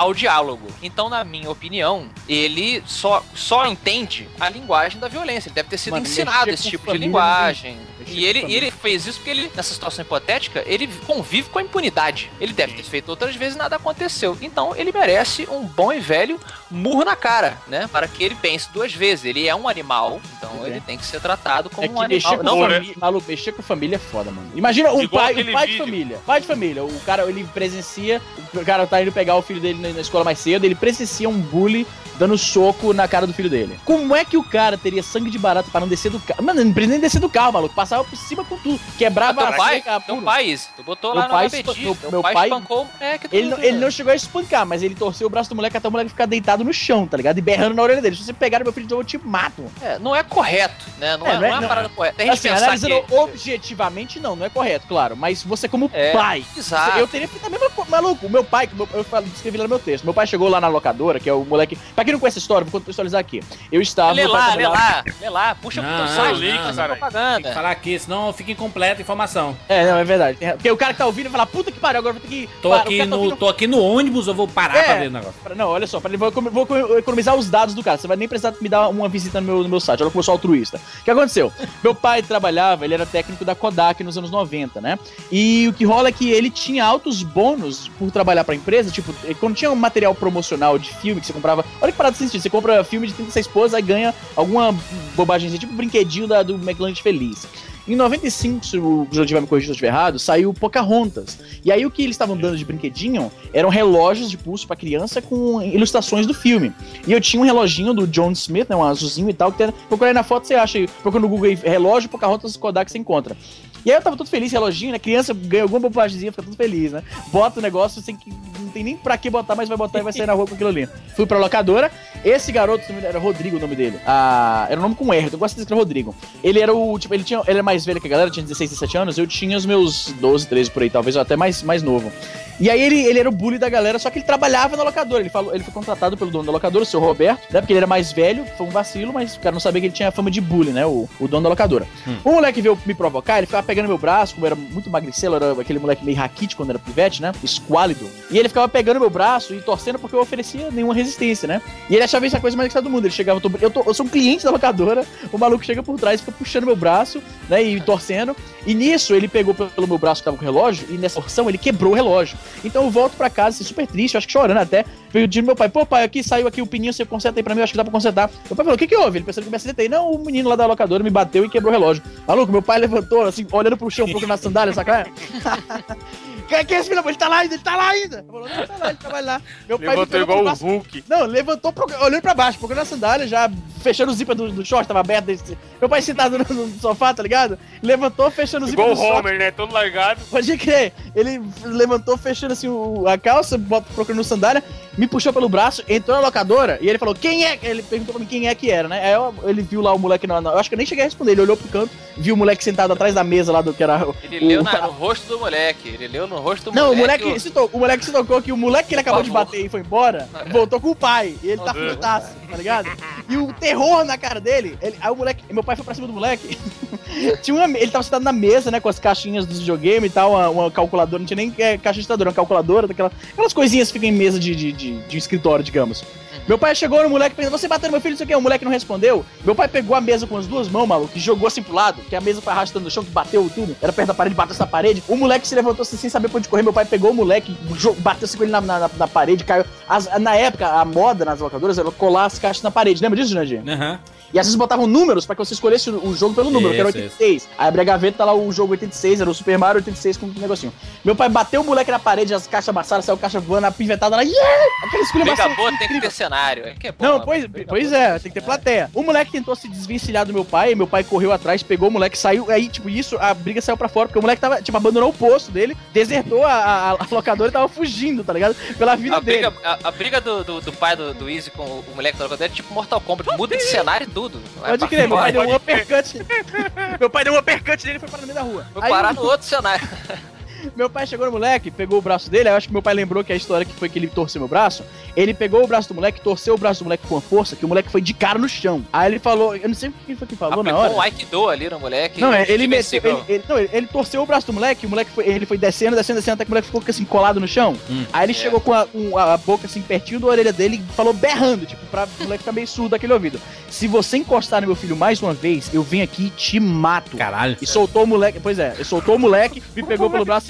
ao diálogo. Então, na minha opinião, ele só, só entende a linguagem da violência. Ele deve ter sido Mano, ensinado esse tipo de linguagem. E ele, e ele fez isso porque ele, nessa situação hipotética, ele convive com a impunidade. Ele deve ter feito outras vezes e nada aconteceu. Então ele merece um bom e velho murro na cara, né? Para que ele pense duas vezes. Ele é um animal, então ele tem que ser tratado como é um animal. Não, família, maluco, mexer com família é foda, mano. Imagina um pai, um pai de família. Pai de família. O cara, ele presencia, o cara tá indo pegar o filho dele na escola mais cedo, ele presencia um bully dando soco na cara do filho dele. Como é que o cara teria sangue de barato para não descer do carro? Mano, não precisa nem descer do carro, maluco. Passava por cima com tudo. Quebrava a pai, teu pai, tu botou meu lá pai, no meu, meu pai, pai espancou o moleque. Ele, não, ele não chegou a espancar, mas ele torceu o braço do moleque até o moleque ficar deitado no chão, tá ligado? E berrando na orelha dele. Se você pegar meu filho de novo, eu te mato. É, não é correto, né? Não é, é, não é, é uma parada correta. Tem assim, analisando que... objetivamente, não, não é correto, claro. Mas você como é, pai, exato. eu teria feito a mesma coisa. Maluco, meu pai, eu escrevi lá no meu texto, meu pai chegou lá na locadora, que é o moleque... Pra quem não conhece a história, vou contextualizar aqui. Eu estava. Lê lá, lê lá, lê lá, puxa não, pro site, link, propaganda. Tem que falar aqui, senão fica incompleta a informação. É, não, é verdade. Porque o cara que tá ouvindo vai falar, puta que pariu, agora vou ter que. Tô, aqui, tá no, ouvindo... tô aqui no ônibus, eu vou parar é, pra ver o negócio. Não, olha só, pra, vou, vou economizar os dados do cara. Você vai nem precisar me dar uma visita no meu, no meu site. Olha como eu sou altruísta. O que aconteceu? meu pai trabalhava, ele era técnico da Kodak nos anos 90, né? E o que rola é que ele tinha altos bônus por trabalhar pra empresa. Tipo, quando tinha um material promocional de filme que você comprava. Olha que parada assistir. Você compra filme de 36 esposa e ganha alguma bobagem, tipo brinquedinho da, do McLanche Feliz. Em 95, se o Jordi vai me corrigir se eu estiver errado, saiu Pocahontas. E aí o que eles estavam dando de brinquedinho eram relógios de pulso para criança com ilustrações do filme. E eu tinha um reloginho do John Smith, né, um azulzinho e tal, que tem, procura aí na foto, você acha, procura no Google aí, relógio Pocahontas Kodak, você encontra. E aí eu tava todo feliz, reloginho, né? Criança ganha alguma bobagemzinha, fica todo feliz, né? Bota o negócio sem que. Não tem nem pra que botar, mas vai botar e vai sair na rua com aquilo ali. Fui pra locadora. Esse garoto, era Rodrigo o nome dele. Ah, era um nome com R, eu gosto de escrever Rodrigo. Ele era o. Tipo, ele tinha. Ele era mais velho que a galera, tinha 16, 17 anos. Eu tinha os meus 12, 13 por aí, talvez até mais, mais novo. E aí ele, ele era o bully da galera, só que ele trabalhava na locadora. Ele, falou, ele foi contratado pelo dono da locadora, o seu Roberto, né? Porque ele era mais velho, foi um vacilo, mas o cara não sabia que ele tinha fama de bully, né? O, o dono da locadora. Hum. O moleque veio me provocar, ele ficava pegando meu braço, como era muito magricelo, era aquele moleque meio raquite quando era pivete, né? Esquálido. E ele ficava pegando meu braço e torcendo porque eu oferecia nenhuma resistência, né? E ele achava isso a coisa mais engraçada do mundo. Ele chegava, eu, tô, eu, tô, eu sou um cliente da locadora, o maluco chega por trás, fica puxando meu braço, né? E torcendo. E nisso ele pegou pelo meu braço que tava com o relógio, e nessa porção ele quebrou o relógio. Então eu volto pra casa, assim, super triste, acho que chorando até. Veio o meu pai, pô, pai, aqui saiu aqui o pininho, você conserta aí pra mim, eu acho que dá pra consertar. Meu pai falou, o que que houve? Ele pensou que eu me acidentei. Não, o menino lá da locadora me bateu e quebrou o relógio. Maluco, meu pai levantou, assim, olhando pro chão um pouco na sandália, saca? Quem que é esse filho? Ele tá lá ainda, ele tá lá ainda. Falou, não, tá lá, ele trabalha lá. Meu pai levantou igual o Hulk. Não, levantou pro... olhando pra baixo, procurando na sandália, já fechando o zíper do, do short, tava aberto. Desse... Meu pai sentado no, no, sofá, tá ligado? Levantou, fechando o zíper igual do Igual o Homer, short. né? Todo largado. Pode crer. Ele levantou, fechando assim o, a calça, procurando sandália, me puxou pelo braço, entrou na locadora e ele falou, quem é? Ele perguntou pra mim quem é que era, né? Aí eu, ele viu lá o moleque, na, eu acho que eu nem cheguei a responder, ele olhou pro canto, viu o moleque sentado atrás da mesa lá do que era... Ele o, leu na, no rosto do moleque, ele leu no rosto do não, moleque. Não, o moleque se to... o moleque se tocou que o moleque que ele acabou de bater e foi embora, voltou com o pai. E ele tá putaço, tá ligado? E o terror na cara dele, ele... aí o moleque meu pai foi pra cima do moleque. tinha uma, ele tava sentado na mesa, né, com as caixinhas dos videogame e tal, uma, uma calculadora, não tinha nem é, caixa registradora, uma calculadora, daquela, aquelas coisinhas que ficam em mesa de, de, de, de escritório, digamos. Meu pai chegou no moleque e pensou, você bateu no meu filho, não sei o que, o moleque não respondeu. Meu pai pegou a mesa com as duas mãos, maluco, e jogou assim pro lado, que a mesa foi arrastando no chão, que bateu tudo, era perto da parede, bateu essa parede. O moleque se levantou assim, sem saber pra onde correr, meu pai pegou o moleque, bateu-se com ele na, na, na parede, caiu. As, na época, a moda nas locadoras era colar as caixas na parede, lembra disso, Jandir? Aham. Uhum. E às vezes botavam números pra que você escolhesse o jogo pelo número, isso, que era 86. Isso. Aí abria a gaveta, tá lá o jogo 86, era o Super Mario 86 com um negocinho. Meu pai bateu o moleque na parede, as caixas amassaram, saiu caixa voando, a pivetada lá, yeah! Escolha boa tem que ter cenário. É que é bom, Não, pois, pois é, tem que ter plateia. O moleque tentou se desvencilhar do meu pai, meu pai correu atrás, pegou o moleque, saiu, aí, tipo, isso, a briga saiu pra fora, porque o moleque tava, tipo, abandonou o posto dele, desertou a, a, a locadora e tava fugindo, tá ligado? Pela vida a dele. Briga, a, a, briga do, do, do, pai do, do Easy com o moleque da locadora é tipo Mortal Kombat, muda de cenário e tudo. Pode crer, meu pai deu um uppercut. meu pai deu um uppercut nele e foi para no meio da rua. Foi parar no outro cenário. Meu pai chegou no moleque, pegou o braço dele, eu acho que meu pai lembrou que a história que foi que ele torceu meu braço. Ele pegou o braço do moleque, torceu o braço do moleque com força, que o moleque foi de cara no chão. Aí ele falou, eu não sei o que foi que falou na hora. um Aikido ali no moleque. Não, ele meteu, ele, ele, não, ele, ele, torceu o braço do moleque, o moleque foi, ele foi descendo, descendo, descendo, até que o moleque ficou assim, colado no chão. Hum, Aí ele é. chegou com a, com a, boca assim, pertinho da orelha dele e falou berrando, tipo, pra o moleque ficar meio surdo daquele ouvido. Se você encostar no meu filho mais uma vez, eu venho aqui e te mato. Caralho. E soltou o moleque, pois é, ele soltou o moleque, me pegou pelo braço e.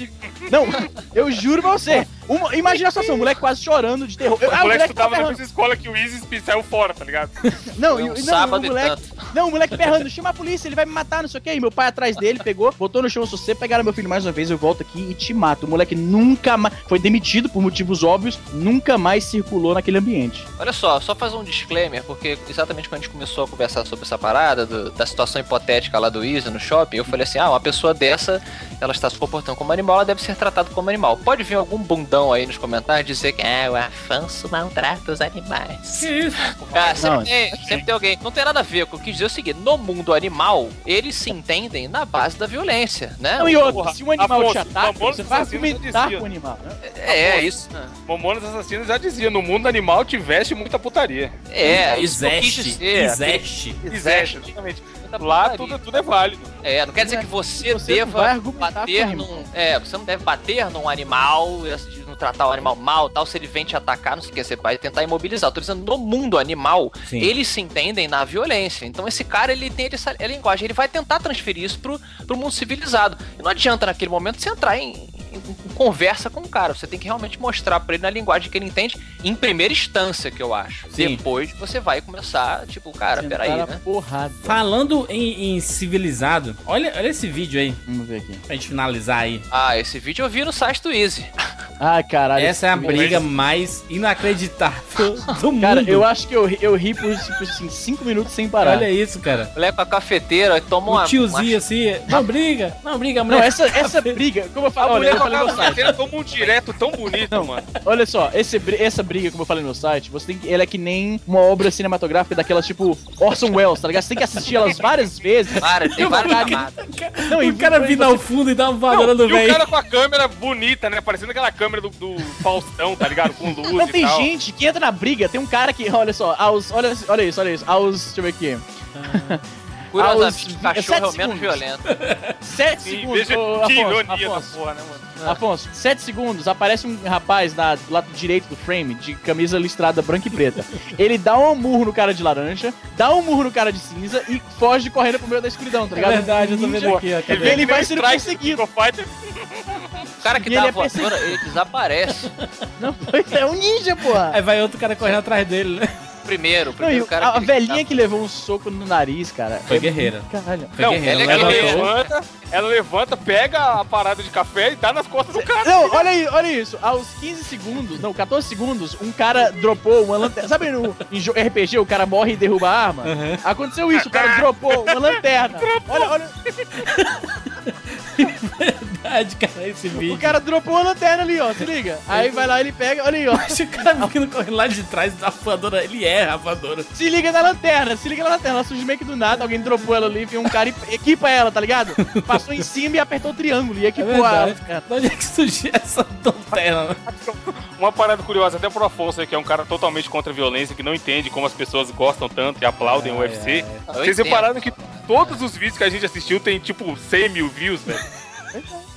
Não, eu juro pra você. Uma, imagina a situação, o moleque quase chorando de terror. Eu, o, ah, moleque estudava na mesma escola que o Isis saiu fora, tá ligado? Não, um não, sábado o moleque. Não, o moleque berrando, chama a polícia, ele vai me matar, não sei o que. E meu pai atrás dele pegou, botou no chão, se você pegar meu filho mais uma vez, eu volto aqui e te mato. O moleque nunca mais. Foi demitido por motivos óbvios, nunca mais circulou naquele ambiente. Olha só, só fazer um disclaimer, porque exatamente quando a gente começou a conversar sobre essa parada, do, da situação hipotética lá do Easy no shopping, eu falei assim: ah, uma pessoa dessa, ela está se comportando como animal, ela deve ser tratada como animal. Pode vir algum bundão aí nos comentários dizer que é, o Afonso maltrata os animais. Que isso? Ah, sempre, tem, sempre tem alguém. Não tem nada a ver. com o que dizer é o seguinte: no mundo animal, eles se entendem na base da violência, né? Não, e outra, se um animal Afonso, te ataca, você vai argumentar com o animal. Né? É, é isso. Mamonas Assassinos já dizia: no mundo animal tiveste muita putaria. É, isso existe. Existe. Existe, exatamente. Lá tudo, tudo é válido. É, não quer dizer que você, você deva bater num. É, você não deve bater num animal, não tratar o animal mal tal. Se ele vem te atacar, não sei o que, você vai tentar imobilizar. Eu tô dizendo, no mundo animal, Sim. eles se entendem na violência. Então esse cara, ele tem essa linguagem, ele vai tentar transferir isso pro, pro mundo civilizado. E não adianta naquele momento você entrar em, conversa com o cara. Você tem que realmente mostrar para ele na linguagem que ele entende em primeira instância, que eu acho. Sim. Depois você vai começar, tipo, cara, Sentar peraí, né? Porrada. Falando em, em, civilizado, olha, olha esse vídeo aí. Vamos ver aqui. Pra gente finalizar aí. Ah, esse vídeo eu vi no site do Easy. Ah, caralho. Essa é a briga mais inacreditável do mundo. Cara, eu acho que eu, eu ri por, tipo assim, 5 minutos sem parar. Olha isso, cara. Moleque com a cafeteira, toma uma... O tiozinho uma... assim, não briga, não briga, mulher. Não, essa, essa briga, como eu falo, olha, eu falei no site. toma um direto tão bonito, não, mano. Olha só, esse, essa briga, como eu falei no site, você tem que, ela é que nem uma obra cinematográfica daquelas tipo Orson Welles, tá ligado? Você tem que assistir elas várias vezes. Várias, tem várias Não, e o cara vir ao fundo e dar uma voadora no velho. E o cara com a câmera bonita, né? Parecendo aquela câmera do, do Faustão, tá ligado? Com luz Não, tem tal. gente que entra na briga, tem um cara que, olha só, aos, olha, olha isso, olha isso, aos, deixa eu ver aqui. Ah. Curiosamente, cachorro é o menos violento. 7 segundos. Veja oh, que ironia da porra, né, mano? Afonso, 7 segundos, aparece um rapaz na, do lado direito do frame, de camisa listrada branca e preta. Ele dá um murro no cara de laranja, dá um murro no cara de cinza e foge correndo pro meio da escuridão, tá ligado? É verdade, eu tô vendo aqui. Ele, ele vai sendo perseguido. O cara que ele dá é voadora, ele desaparece. Não, pois é, um ninja, porra. Aí vai outro cara correndo atrás dele, né? Primeiro. primeiro não, cara a, a velhinha tá... que levou um soco no nariz, cara. Foi é guerreira. Caralho. Foi não, guerreira. Ela, ela levanta, ela levanta, pega a parada de café e dá nas costas do cara. Não, olha aí, olha isso. Aos 15 segundos, não, 14 segundos, um cara dropou uma lanterna. Sabe no em RPG o cara morre e derruba a arma? Uhum. Aconteceu isso, o cara dropou uma lanterna. Olha, olha. Verdade, cara, esse vídeo. O cara dropou uma lanterna ali, ó, se liga. Aí vai lá, ele pega, olha aí, ó. Se o cara vindo correndo lá de trás da voadora, ele erra a voadora. Se liga na lanterna, se liga na lanterna. Ela surge meio que do nada, alguém dropou ela ali, e um cara equipa ela, tá ligado? Passou em cima e apertou o triângulo e equipou é ela. Onde é que surgiu essa lanterna? Uma parada curiosa, até pro Afonso, que é um cara totalmente contra a violência, que não entende como as pessoas gostam tanto e aplaudem o UFC. É, é. Vocês repararam que todos os vídeos que a gente assistiu tem tipo 100 mil views, velho.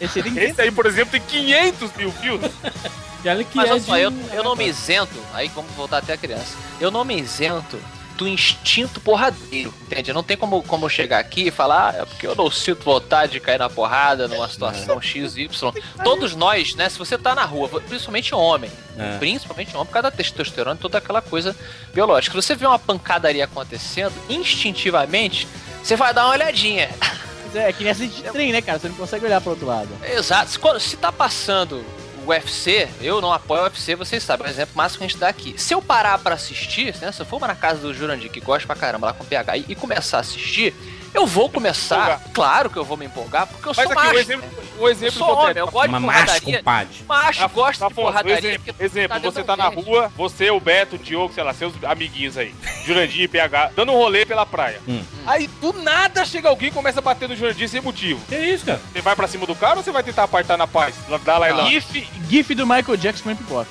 Esse, Esse aí, por exemplo, tem 500 mil views. Mas olha só, eu, eu não me isento, aí vamos voltar até a criança. Eu não me isento do instinto porradeiro, entende? Não tem como, como chegar aqui e falar, ah, é porque eu não sinto vontade de cair na porrada numa situação X, Y. Todos nós, né? Se você tá na rua, principalmente homem, é. principalmente homem, por causa da testosterona e toda aquela coisa biológica. Se você vê uma pancadaria acontecendo, instintivamente, você vai dar uma olhadinha. É, é que nem assistir trem, né, cara? Você não consegue olhar pro outro lado. Exato. Se, se tá passando o UFC, eu não apoio o UFC, vocês sabem, o exemplo máximo que a gente dá aqui. Se eu parar para assistir, né, se eu for na casa do Jurandir, que gosta pra caramba lá com PH, e, e começar a assistir, eu vou começar, claro que eu vou me empolgar, porque eu Mas sou aqui, macho. O exemplo, o exemplo eu sou homem, eu gosto de porradaria. Macho, macho gosta de porradaria. Exemplo, exemplo tá você tá na rua, você, o Beto, o Diogo, sei lá, seus amiguinhos aí, Jurandir, PH, dando um rolê pela praia. Hum. Aí, do nada, chega alguém e começa a bater no Jurandir sem motivo. Que isso, cara? Você vai pra cima do cara ou você vai tentar apartar na paz? E lá? GIF, GIF do Michael Jackson com pipoca.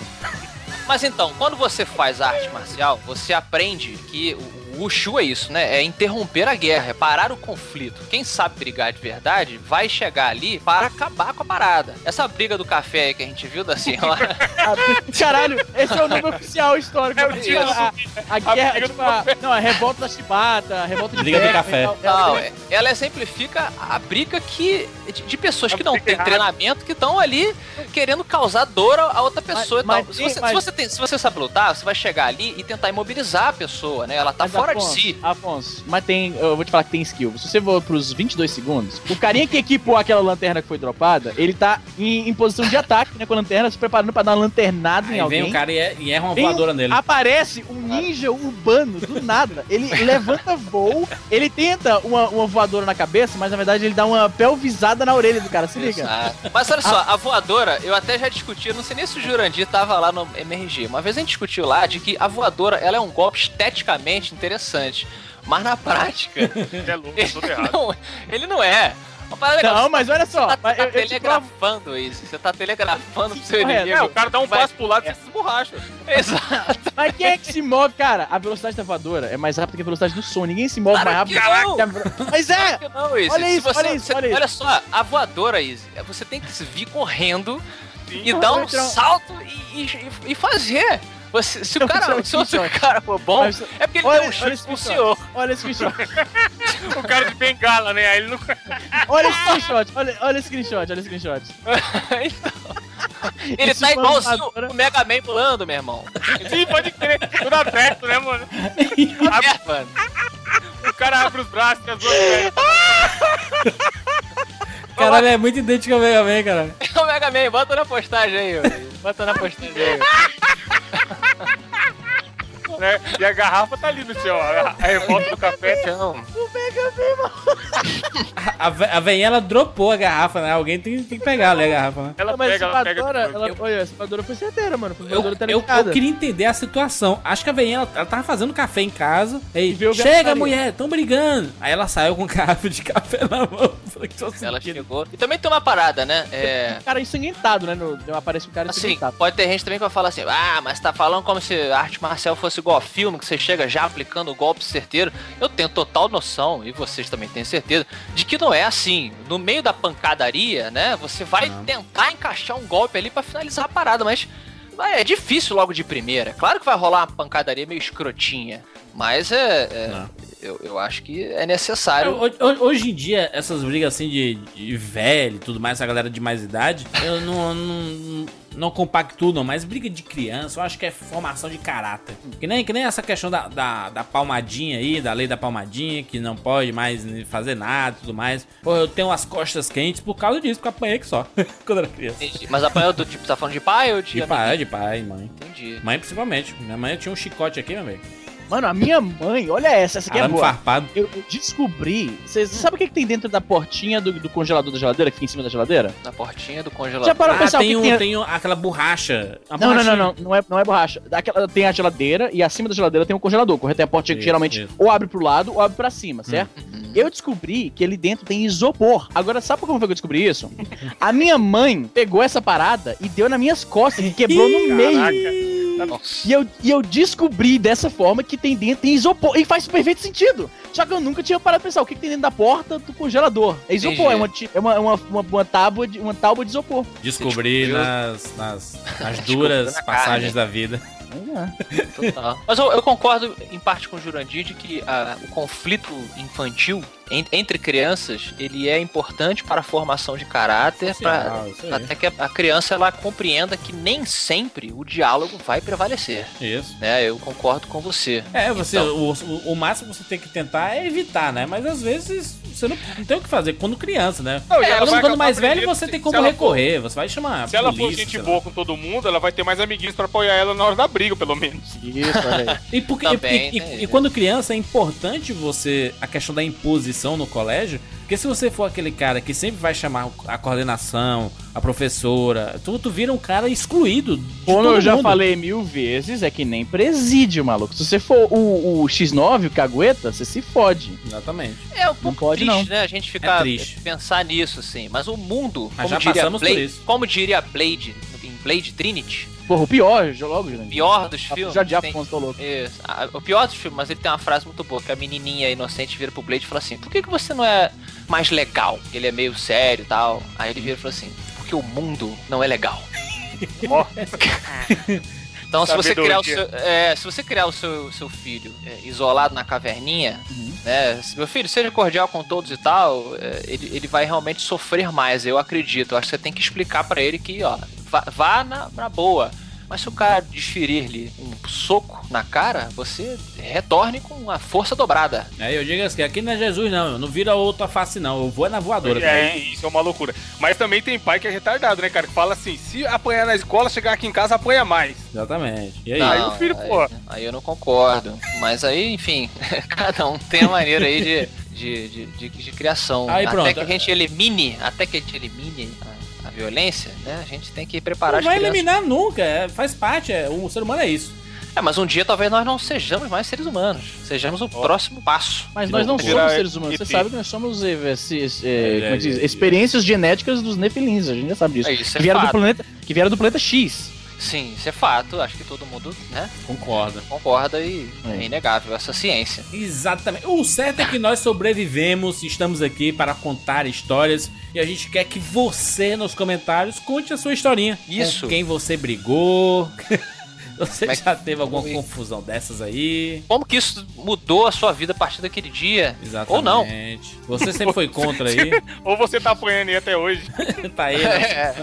Mas então, quando você faz arte marcial, você aprende que o Wushu é isso, né? É interromper a guerra, é parar o conflito. Quem sabe brigar de verdade vai chegar ali para acabar com a parada. Essa briga do café aí que a gente viu da senhora. Caralho, esse é o nome oficial histórico. É o a, a, a guerra, tipo, a, não, a revolta da chibata, a revolta de briga do café. Não, é, ela exemplifica a briga que de, de pessoas que não têm treinamento, que estão ali querendo causar dor a outra pessoa. Mas, mas, se, você, mas... se, você tem, se você sabe lutar, você vai chegar ali e tentar imobilizar a pessoa, né? Ela tá mas fora Afonso, de si. Afonso, mas tem. Eu vou te falar que tem skill. Se você for pros 22 segundos, o carinha que equipou aquela lanterna que foi dropada, ele tá em, em posição de ataque, né? Com a lanterna, se preparando pra dar uma lanternada Aí em alguém. vem o cara e, erra uma voadora nele. Aparece um ninja urbano, do nada. Ele levanta voo, ele tenta uma, uma voadora na cabeça, mas na verdade ele dá uma pelvisada na orelha do cara, se liga. Exato. Mas olha só, a voadora, eu até já discuti, não sei nem se o Jurandir tava lá no MRG, uma vez a gente discutiu lá de que a voadora ela é um golpe esteticamente interessante interessante. Mas na prática. é louco, ele, não, ele não é. Não, mas olha só. Você tá, tá telegrafando isso. Você tá telegrafando pro seu inimigo. É, o cara dá um passo pro lado e é. você se borracha. Exato. Mas quem é que se move? Cara, a velocidade da voadora é mais rápida que a velocidade do som. Ninguém se move mais rápido. Caraca, Mas é! Não, Izzy. Olha isso, você, olha isso, olha isso. Olha só, a voadora, Izzy, você tem que se vir correndo Sim. e dar um salto e, e, e fazer. Você, se o cara, se o cara for bom, é porque ele olha, deu um chute pro senhor. Olha esse screenshot. o cara de bengala, né? Aí ele não... olha esse screenshot, olha, olha esse screenshot, olha esse screenshot. então... Ele Esse tá igualzinho o Mega Man pulando, meu irmão. Sim, pode crer. Tudo aberto, né, mano? Aberto, mano. O cara abre os braços e as duas Caralho, é muito idêntico ao Mega Man, cara. É o Mega Man, bota na postagem aí, bota na postagem aí. Né? E a garrafa tá ali no chão, a, a revolta do café. Não. O Mega Man, A, a veinha, ela dropou a garrafa, né? Alguém tem, tem que pegar ali a garrafa, né? Ela mas pega, ela pega. Ela, eu, olha, a espadora foi certeira, mano. Foi eu, eu, eu, queria entender a situação. Acho que a veinha, ela, ela tava fazendo café em casa. Aí, chega, mulher, tão brigando. Aí ela saiu com um garrafa de café na mão. Ela chegou. E também tem uma parada, né? É... Um cara ensanguentado, né? No, aparece um cara assim, Pode ter gente também que vai falar assim, ah, mas tá falando como se a arte marcial fosse igual a filme, que você chega já aplicando o golpe certeiro. Eu tenho total noção, e vocês também têm certeza, de que não é assim. No meio da pancadaria, né? Você vai não. tentar encaixar um golpe ali para finalizar a parada, mas é difícil logo de primeira. Claro que vai rolar uma pancadaria meio escrotinha, mas é, é eu, eu acho que é necessário. Hoje, hoje em dia, essas brigas assim de, de velho e tudo mais, essa galera de mais idade, eu não, não, não compacto não, mas briga de criança, eu acho que é formação de caráter. Que nem, que nem essa questão da, da, da palmadinha aí, da lei da palmadinha, que não pode mais fazer nada e tudo mais. Pô, eu tenho as costas quentes por causa disso, porque apanhei que só, quando era criança. Entendi. Mas apanhou do tipo, tá falando de pai ou de. De pai, de pai, mãe. Entendi. Mãe principalmente. Minha mãe tinha um chicote aqui, meu amigo. Mano, a minha mãe, olha essa, essa aqui Arame é boa. Farpado. Eu, descobri. Você sabe o que, que, tem dentro da portinha do, do, congelador da geladeira, que fica em cima da geladeira? Na portinha do congelador. Já parou ah, pensar tem, um, tem... tem aquela borracha. Não, não, não, não, não, é, não é borracha. Aquela, tem a geladeira e acima da geladeira tem um congelador. Correto? Tem a portinha isso, que geralmente isso. ou abre pro lado ou abre pra cima, hum. certo? Uhum. Eu descobri que ali dentro tem isopor. Agora, sabe como foi que eu descobri isso? a minha mãe pegou essa parada e deu nas minhas costas e quebrou no meio. E eu, e eu descobri dessa forma que tem dentro tem isopor. E faz perfeito sentido. Só que eu nunca tinha parado pra pensar o que, que tem dentro da porta do congelador. É isopor, é uma, é uma, uma, uma, uma, tábua de, uma tábua de isopor. Descobri nas, nas, nas duras passagens da vida. Total. Mas eu, eu, concordo em parte com o Jurandir de que a, o conflito infantil entre crianças ele é importante para a formação de caráter, pra, até que a, criança ela compreenda que nem sempre o diálogo vai prevalecer. Isso. Né? Eu concordo com você. É, você então, o, o, o máximo que você tem que tentar é evitar, né? Mas às vezes você não, não tem o que fazer quando criança, né? Não, é, quando, mais velho você tem como recorrer, for, você vai chamar. Se ela for gente boa com todo mundo, ela vai ter mais amiguinhos para apoiar ela na hora da briga, pelo menos. Isso, olha aí. e, porque, Também, e, e, e quando criança é importante você a questão da imposição no colégio, porque se você for aquele cara que sempre vai chamar a coordenação, a professora, tu, tu vira um cara excluído. Como eu já mundo. falei mil vezes, é que nem presídio, maluco. Se você for o, o X9, o cagueta, você se fode. Exatamente. É um pouco não pode, triste, não. né? A gente ficar é triste. pensar nisso, assim. Mas o mundo, Mas como, diria Blade, como diria Blade em Blade Trinity, Porra, o pior, logo, O Pior dos filmes. Já de tem... tô louco. Isso. O pior dos filmes, mas ele tem uma frase muito boa, que a menininha inocente vira pro Blade e fala assim, por que, que você não é mais legal? Ele é meio sério e tal. Aí ele vira e fala assim, porque o mundo não é legal. Então, se você, criar o seu, é, se você criar o seu, seu filho é, isolado na caverninha, uhum. né? Se meu filho seja cordial com todos e tal, é, ele, ele vai realmente sofrer mais, eu acredito. Eu acho que você tem que explicar para ele que, ó, vá, vá na, na boa. Mas se o cara desferir-lhe um soco na cara, você retorne com a força dobrada. É, eu digo assim, aqui não é Jesus não, não vira outra face não, eu vou na voadora. É, isso é uma loucura. Mas também tem pai que é retardado, né, cara? Que fala assim, se apanhar na escola, chegar aqui em casa, apanha mais. Exatamente. E aí? Não, aí o filho, aí, pô. Aí eu não concordo. Mas aí, enfim, cada um tem a maneira aí de, de, de, de, de criação. Aí, pronto. Até que a gente elimine, até que a gente elimine violência, né? A gente tem que preparar Não vai crianças. eliminar nunca, é, faz parte, é, o ser humano é isso. É, mas um dia talvez nós não sejamos mais seres humanos. Sejamos o oh. próximo passo. Mas nós não somos seres humanos. Você sabe que nós somos é, é, diz, experiências genéticas dos nefilins. A gente já sabe disso. É, isso que, vieram do planeta, que vieram do planeta X. Sim, isso é fato. Acho que todo mundo, né? Concorda. Concorda e é. é inegável essa ciência. Exatamente. O certo é que nós sobrevivemos, estamos aqui para contar histórias e a gente quer que você nos comentários conte a sua historinha. Isso. Com quem você brigou. Você Mas, já teve alguma confusão dessas aí? Como que isso mudou a sua vida a partir daquele dia? Exatamente. Ou não? Você sempre foi contra aí? Ou você tá apanhando aí até hoje? tá aí, né? É.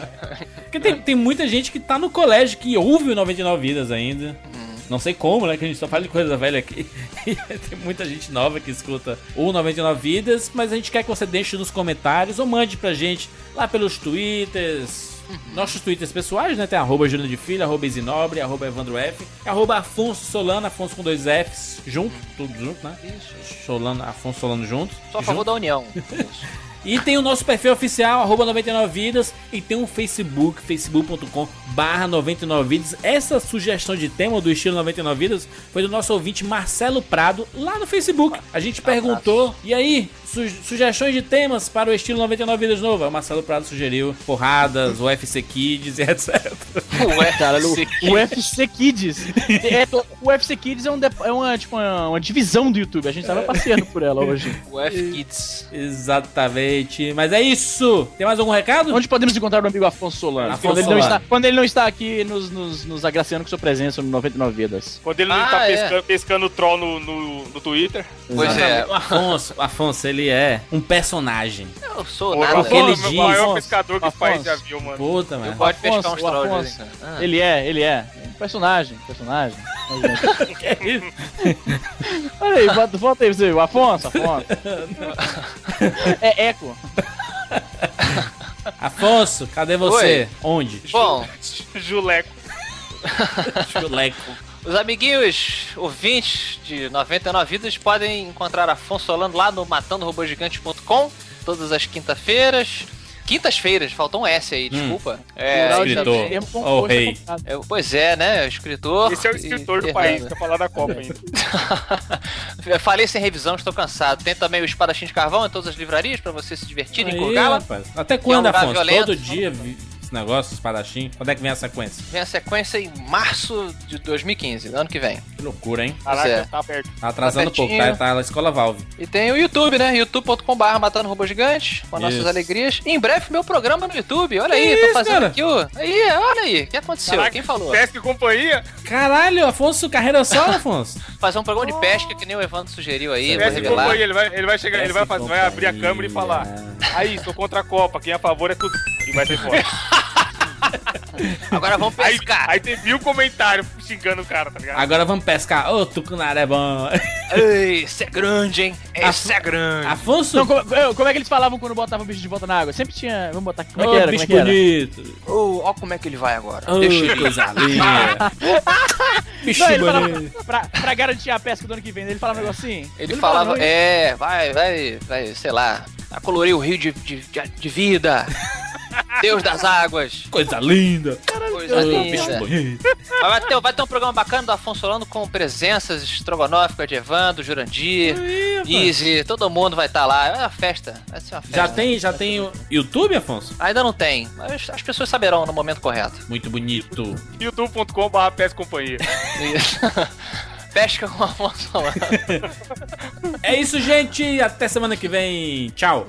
Porque tem, tem muita gente que tá no colégio que ouve o 99 Vidas ainda. Hum. Não sei como, né? Que a gente só fala de coisa velha aqui. tem muita gente nova que escuta o 99 Vidas, mas a gente quer que você deixe nos comentários ou mande pra gente lá pelos twitters, nossos twitters pessoais, né? Tem arroba Júnior de Filho, arroba Isinobre, arroba Evandro F, arroba Afonso Solano, Afonso com dois Fs, junto, tudo junto, né? Isso. Solano, Afonso Solano junto. Só a favor da união. E tem o nosso perfil oficial, arroba 99vidas, e tem um Facebook, facebook.com barra 99vidas. Essa sugestão de tema do estilo 99 vidas foi do nosso ouvinte Marcelo Prado, lá no Facebook. A gente perguntou, e aí, su sugestões de temas para o estilo 99 vidas novo? O Marcelo Prado sugeriu porradas, UFC Kids e etc. Ué, cara, o UFC Kids. É, o UFC Kids é, um é uma, tipo, uma, uma, divisão do YouTube, a gente tava passeando por ela hoje. UFC Kids. Exatamente. Mas é isso! Tem mais algum recado? Onde podemos encontrar o amigo Afonso Solano? Afonso quando, ele. Não está, quando ele não está aqui nos, nos, nos agraciando com sua presença no 99 Vidas. Quando ele não ah, está é. pescando, pescando troll no, no, no Twitter. Pois é. O Afonso, Afonso, ele é um personagem. Eu sou Pô, nada. Ele diz... O maior pescador que Afonso. o país já viu, mano. Puta, mano. Pode pescar uns trolls. Ah. Ele é, ele é. Um personagem, personagem. É isso? Olha aí, volta, volta aí pra você. O Afonso, Afonso. é eco. Afonso, cadê você? Oi. Onde? Bom, Juleco. Juleco. Os amiguinhos ouvintes de 99 Vidas podem encontrar Afonso Solano lá no matandorobogigante.com todas as quinta-feiras. Quintas-feiras, faltou um S aí, hum. desculpa. Hum, é, escritor. Oh, rei. É, pois é, né? Escritor. Esse é o escritor e... do país, quer falar da Copa ainda. Falei sem revisão, estou cansado. Tem também o Espadachim de Carvão em todas as livrarias para você se divertir em Até quando, é um Afonso? Violento. Todo dia esse negócio, espadachim? Quando é que vem a sequência? Vem a sequência em março de 2015, ano que vem. Que loucura, hein? Caraca, é. tá perto. Tá atrasando tá pouco, tá, tá na escola Valve. E tem o YouTube, né? youtube.com.br Matando Robô Gigante, com nossas alegrias. E em breve, meu programa no YouTube. Olha que aí, isso, tô fazendo cara? aqui o. Aí, olha aí. O que aconteceu? Caraca, Quem falou? Pesca e companhia? Caralho, Afonso, carreira só, Afonso. Fazer um programa de pesca que nem o Evandro sugeriu aí. Pesca e companhia, ele vai, ele vai chegar, ele vai, fazer, vai abrir a câmera e falar. Aí, sou contra a Copa, quem é a favor é tudo. E vai ser fora. Agora vamos pescar. Aí, aí, tem mil comentários xingando o cara, tá ligado? Agora vamos pescar. Ô, oh, tucunaré é bom. Ei, esse é grande, hein? Esse é grande. Afonso. Não, como, como, é que eles falavam quando botavam o bicho de volta na água? Sempre tinha. Vamos botar aqui. Como é que era? bicho como é bonito. Ô, ó como é que ele vai agora. Oh, Deixa ele. Coisa linda. bicho Não, bonito. Falava, pra, pra, garantir a pesca do ano que vem, ele falava um negócio assim. Ele, ele falava, falava é, vai, vai, vai, sei lá, acolorir o rio de, de, de vida. Deus das águas. Coisa linda. Caralho, Coisa linda. Vai ter, vai ter um programa bacana do Afonso Solano com presenças estrogonóficas de Evandro, Jurandir, Easy, todo mundo vai estar tá lá. É uma festa. Vai ser uma festa. Já tem, já tem o YouTube, Afonso? Ainda não tem, mas as pessoas saberão no momento correto. Muito bonito. youtube.com.br Pesca Companhia. Pesca com Afonso Solano. é isso, gente. Até semana que vem. Tchau.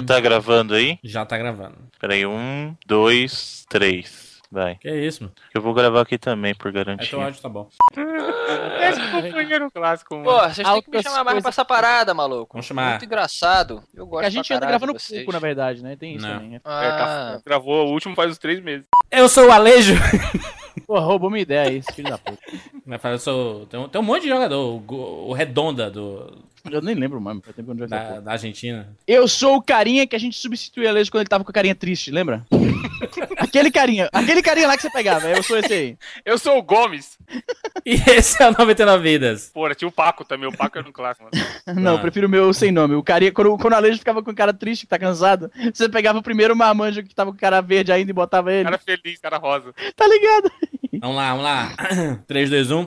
Já tá gravando aí? Já tá gravando. Peraí, um, dois, três. Vai. Que é isso, mano? Eu vou gravar aqui também, por garantia. Então áudio tá bom. Esse companheiro clássico, mano. Pô, vocês têm que me chamar mais pra essa parada, maluco. Vamos chamar. Muito engraçado. Eu gosto A gente anda gravando pouco, na verdade, né? Tem isso Não. também. né? É, tá- Ah, gravou o último faz uns três meses. Eu sou o Alejo. Pô, roubou minha ideia aí, esse filho da puta. Mas fala, eu sou. Tem um, tem um monte de jogador. O, o Redonda do, Eu nem lembro, mano. Faz tempo que eu não jogo essa da, da Argentina. Eu sou o carinha que a gente substituía Alejo quando ele tava com a carinha triste, lembra? aquele carinha, aquele carinha lá que você pegava, eu sou esse aí. Eu sou o Gomes. E esse é o 99 Vidas. Pô, tinha o Paco também. O Paco era um clássico, mano. Não, Ah. eu prefiro o meu sem nome. O carinha, quando, quando o Alejo ficava com cara triste, que tá cansado, você pegava o primeiro marmanjo que tava com cara verde ainda e botava ele. Cara feliz, cara rosa. Tá ligado? Vamos lá, vamos lá. 3, 2, 1.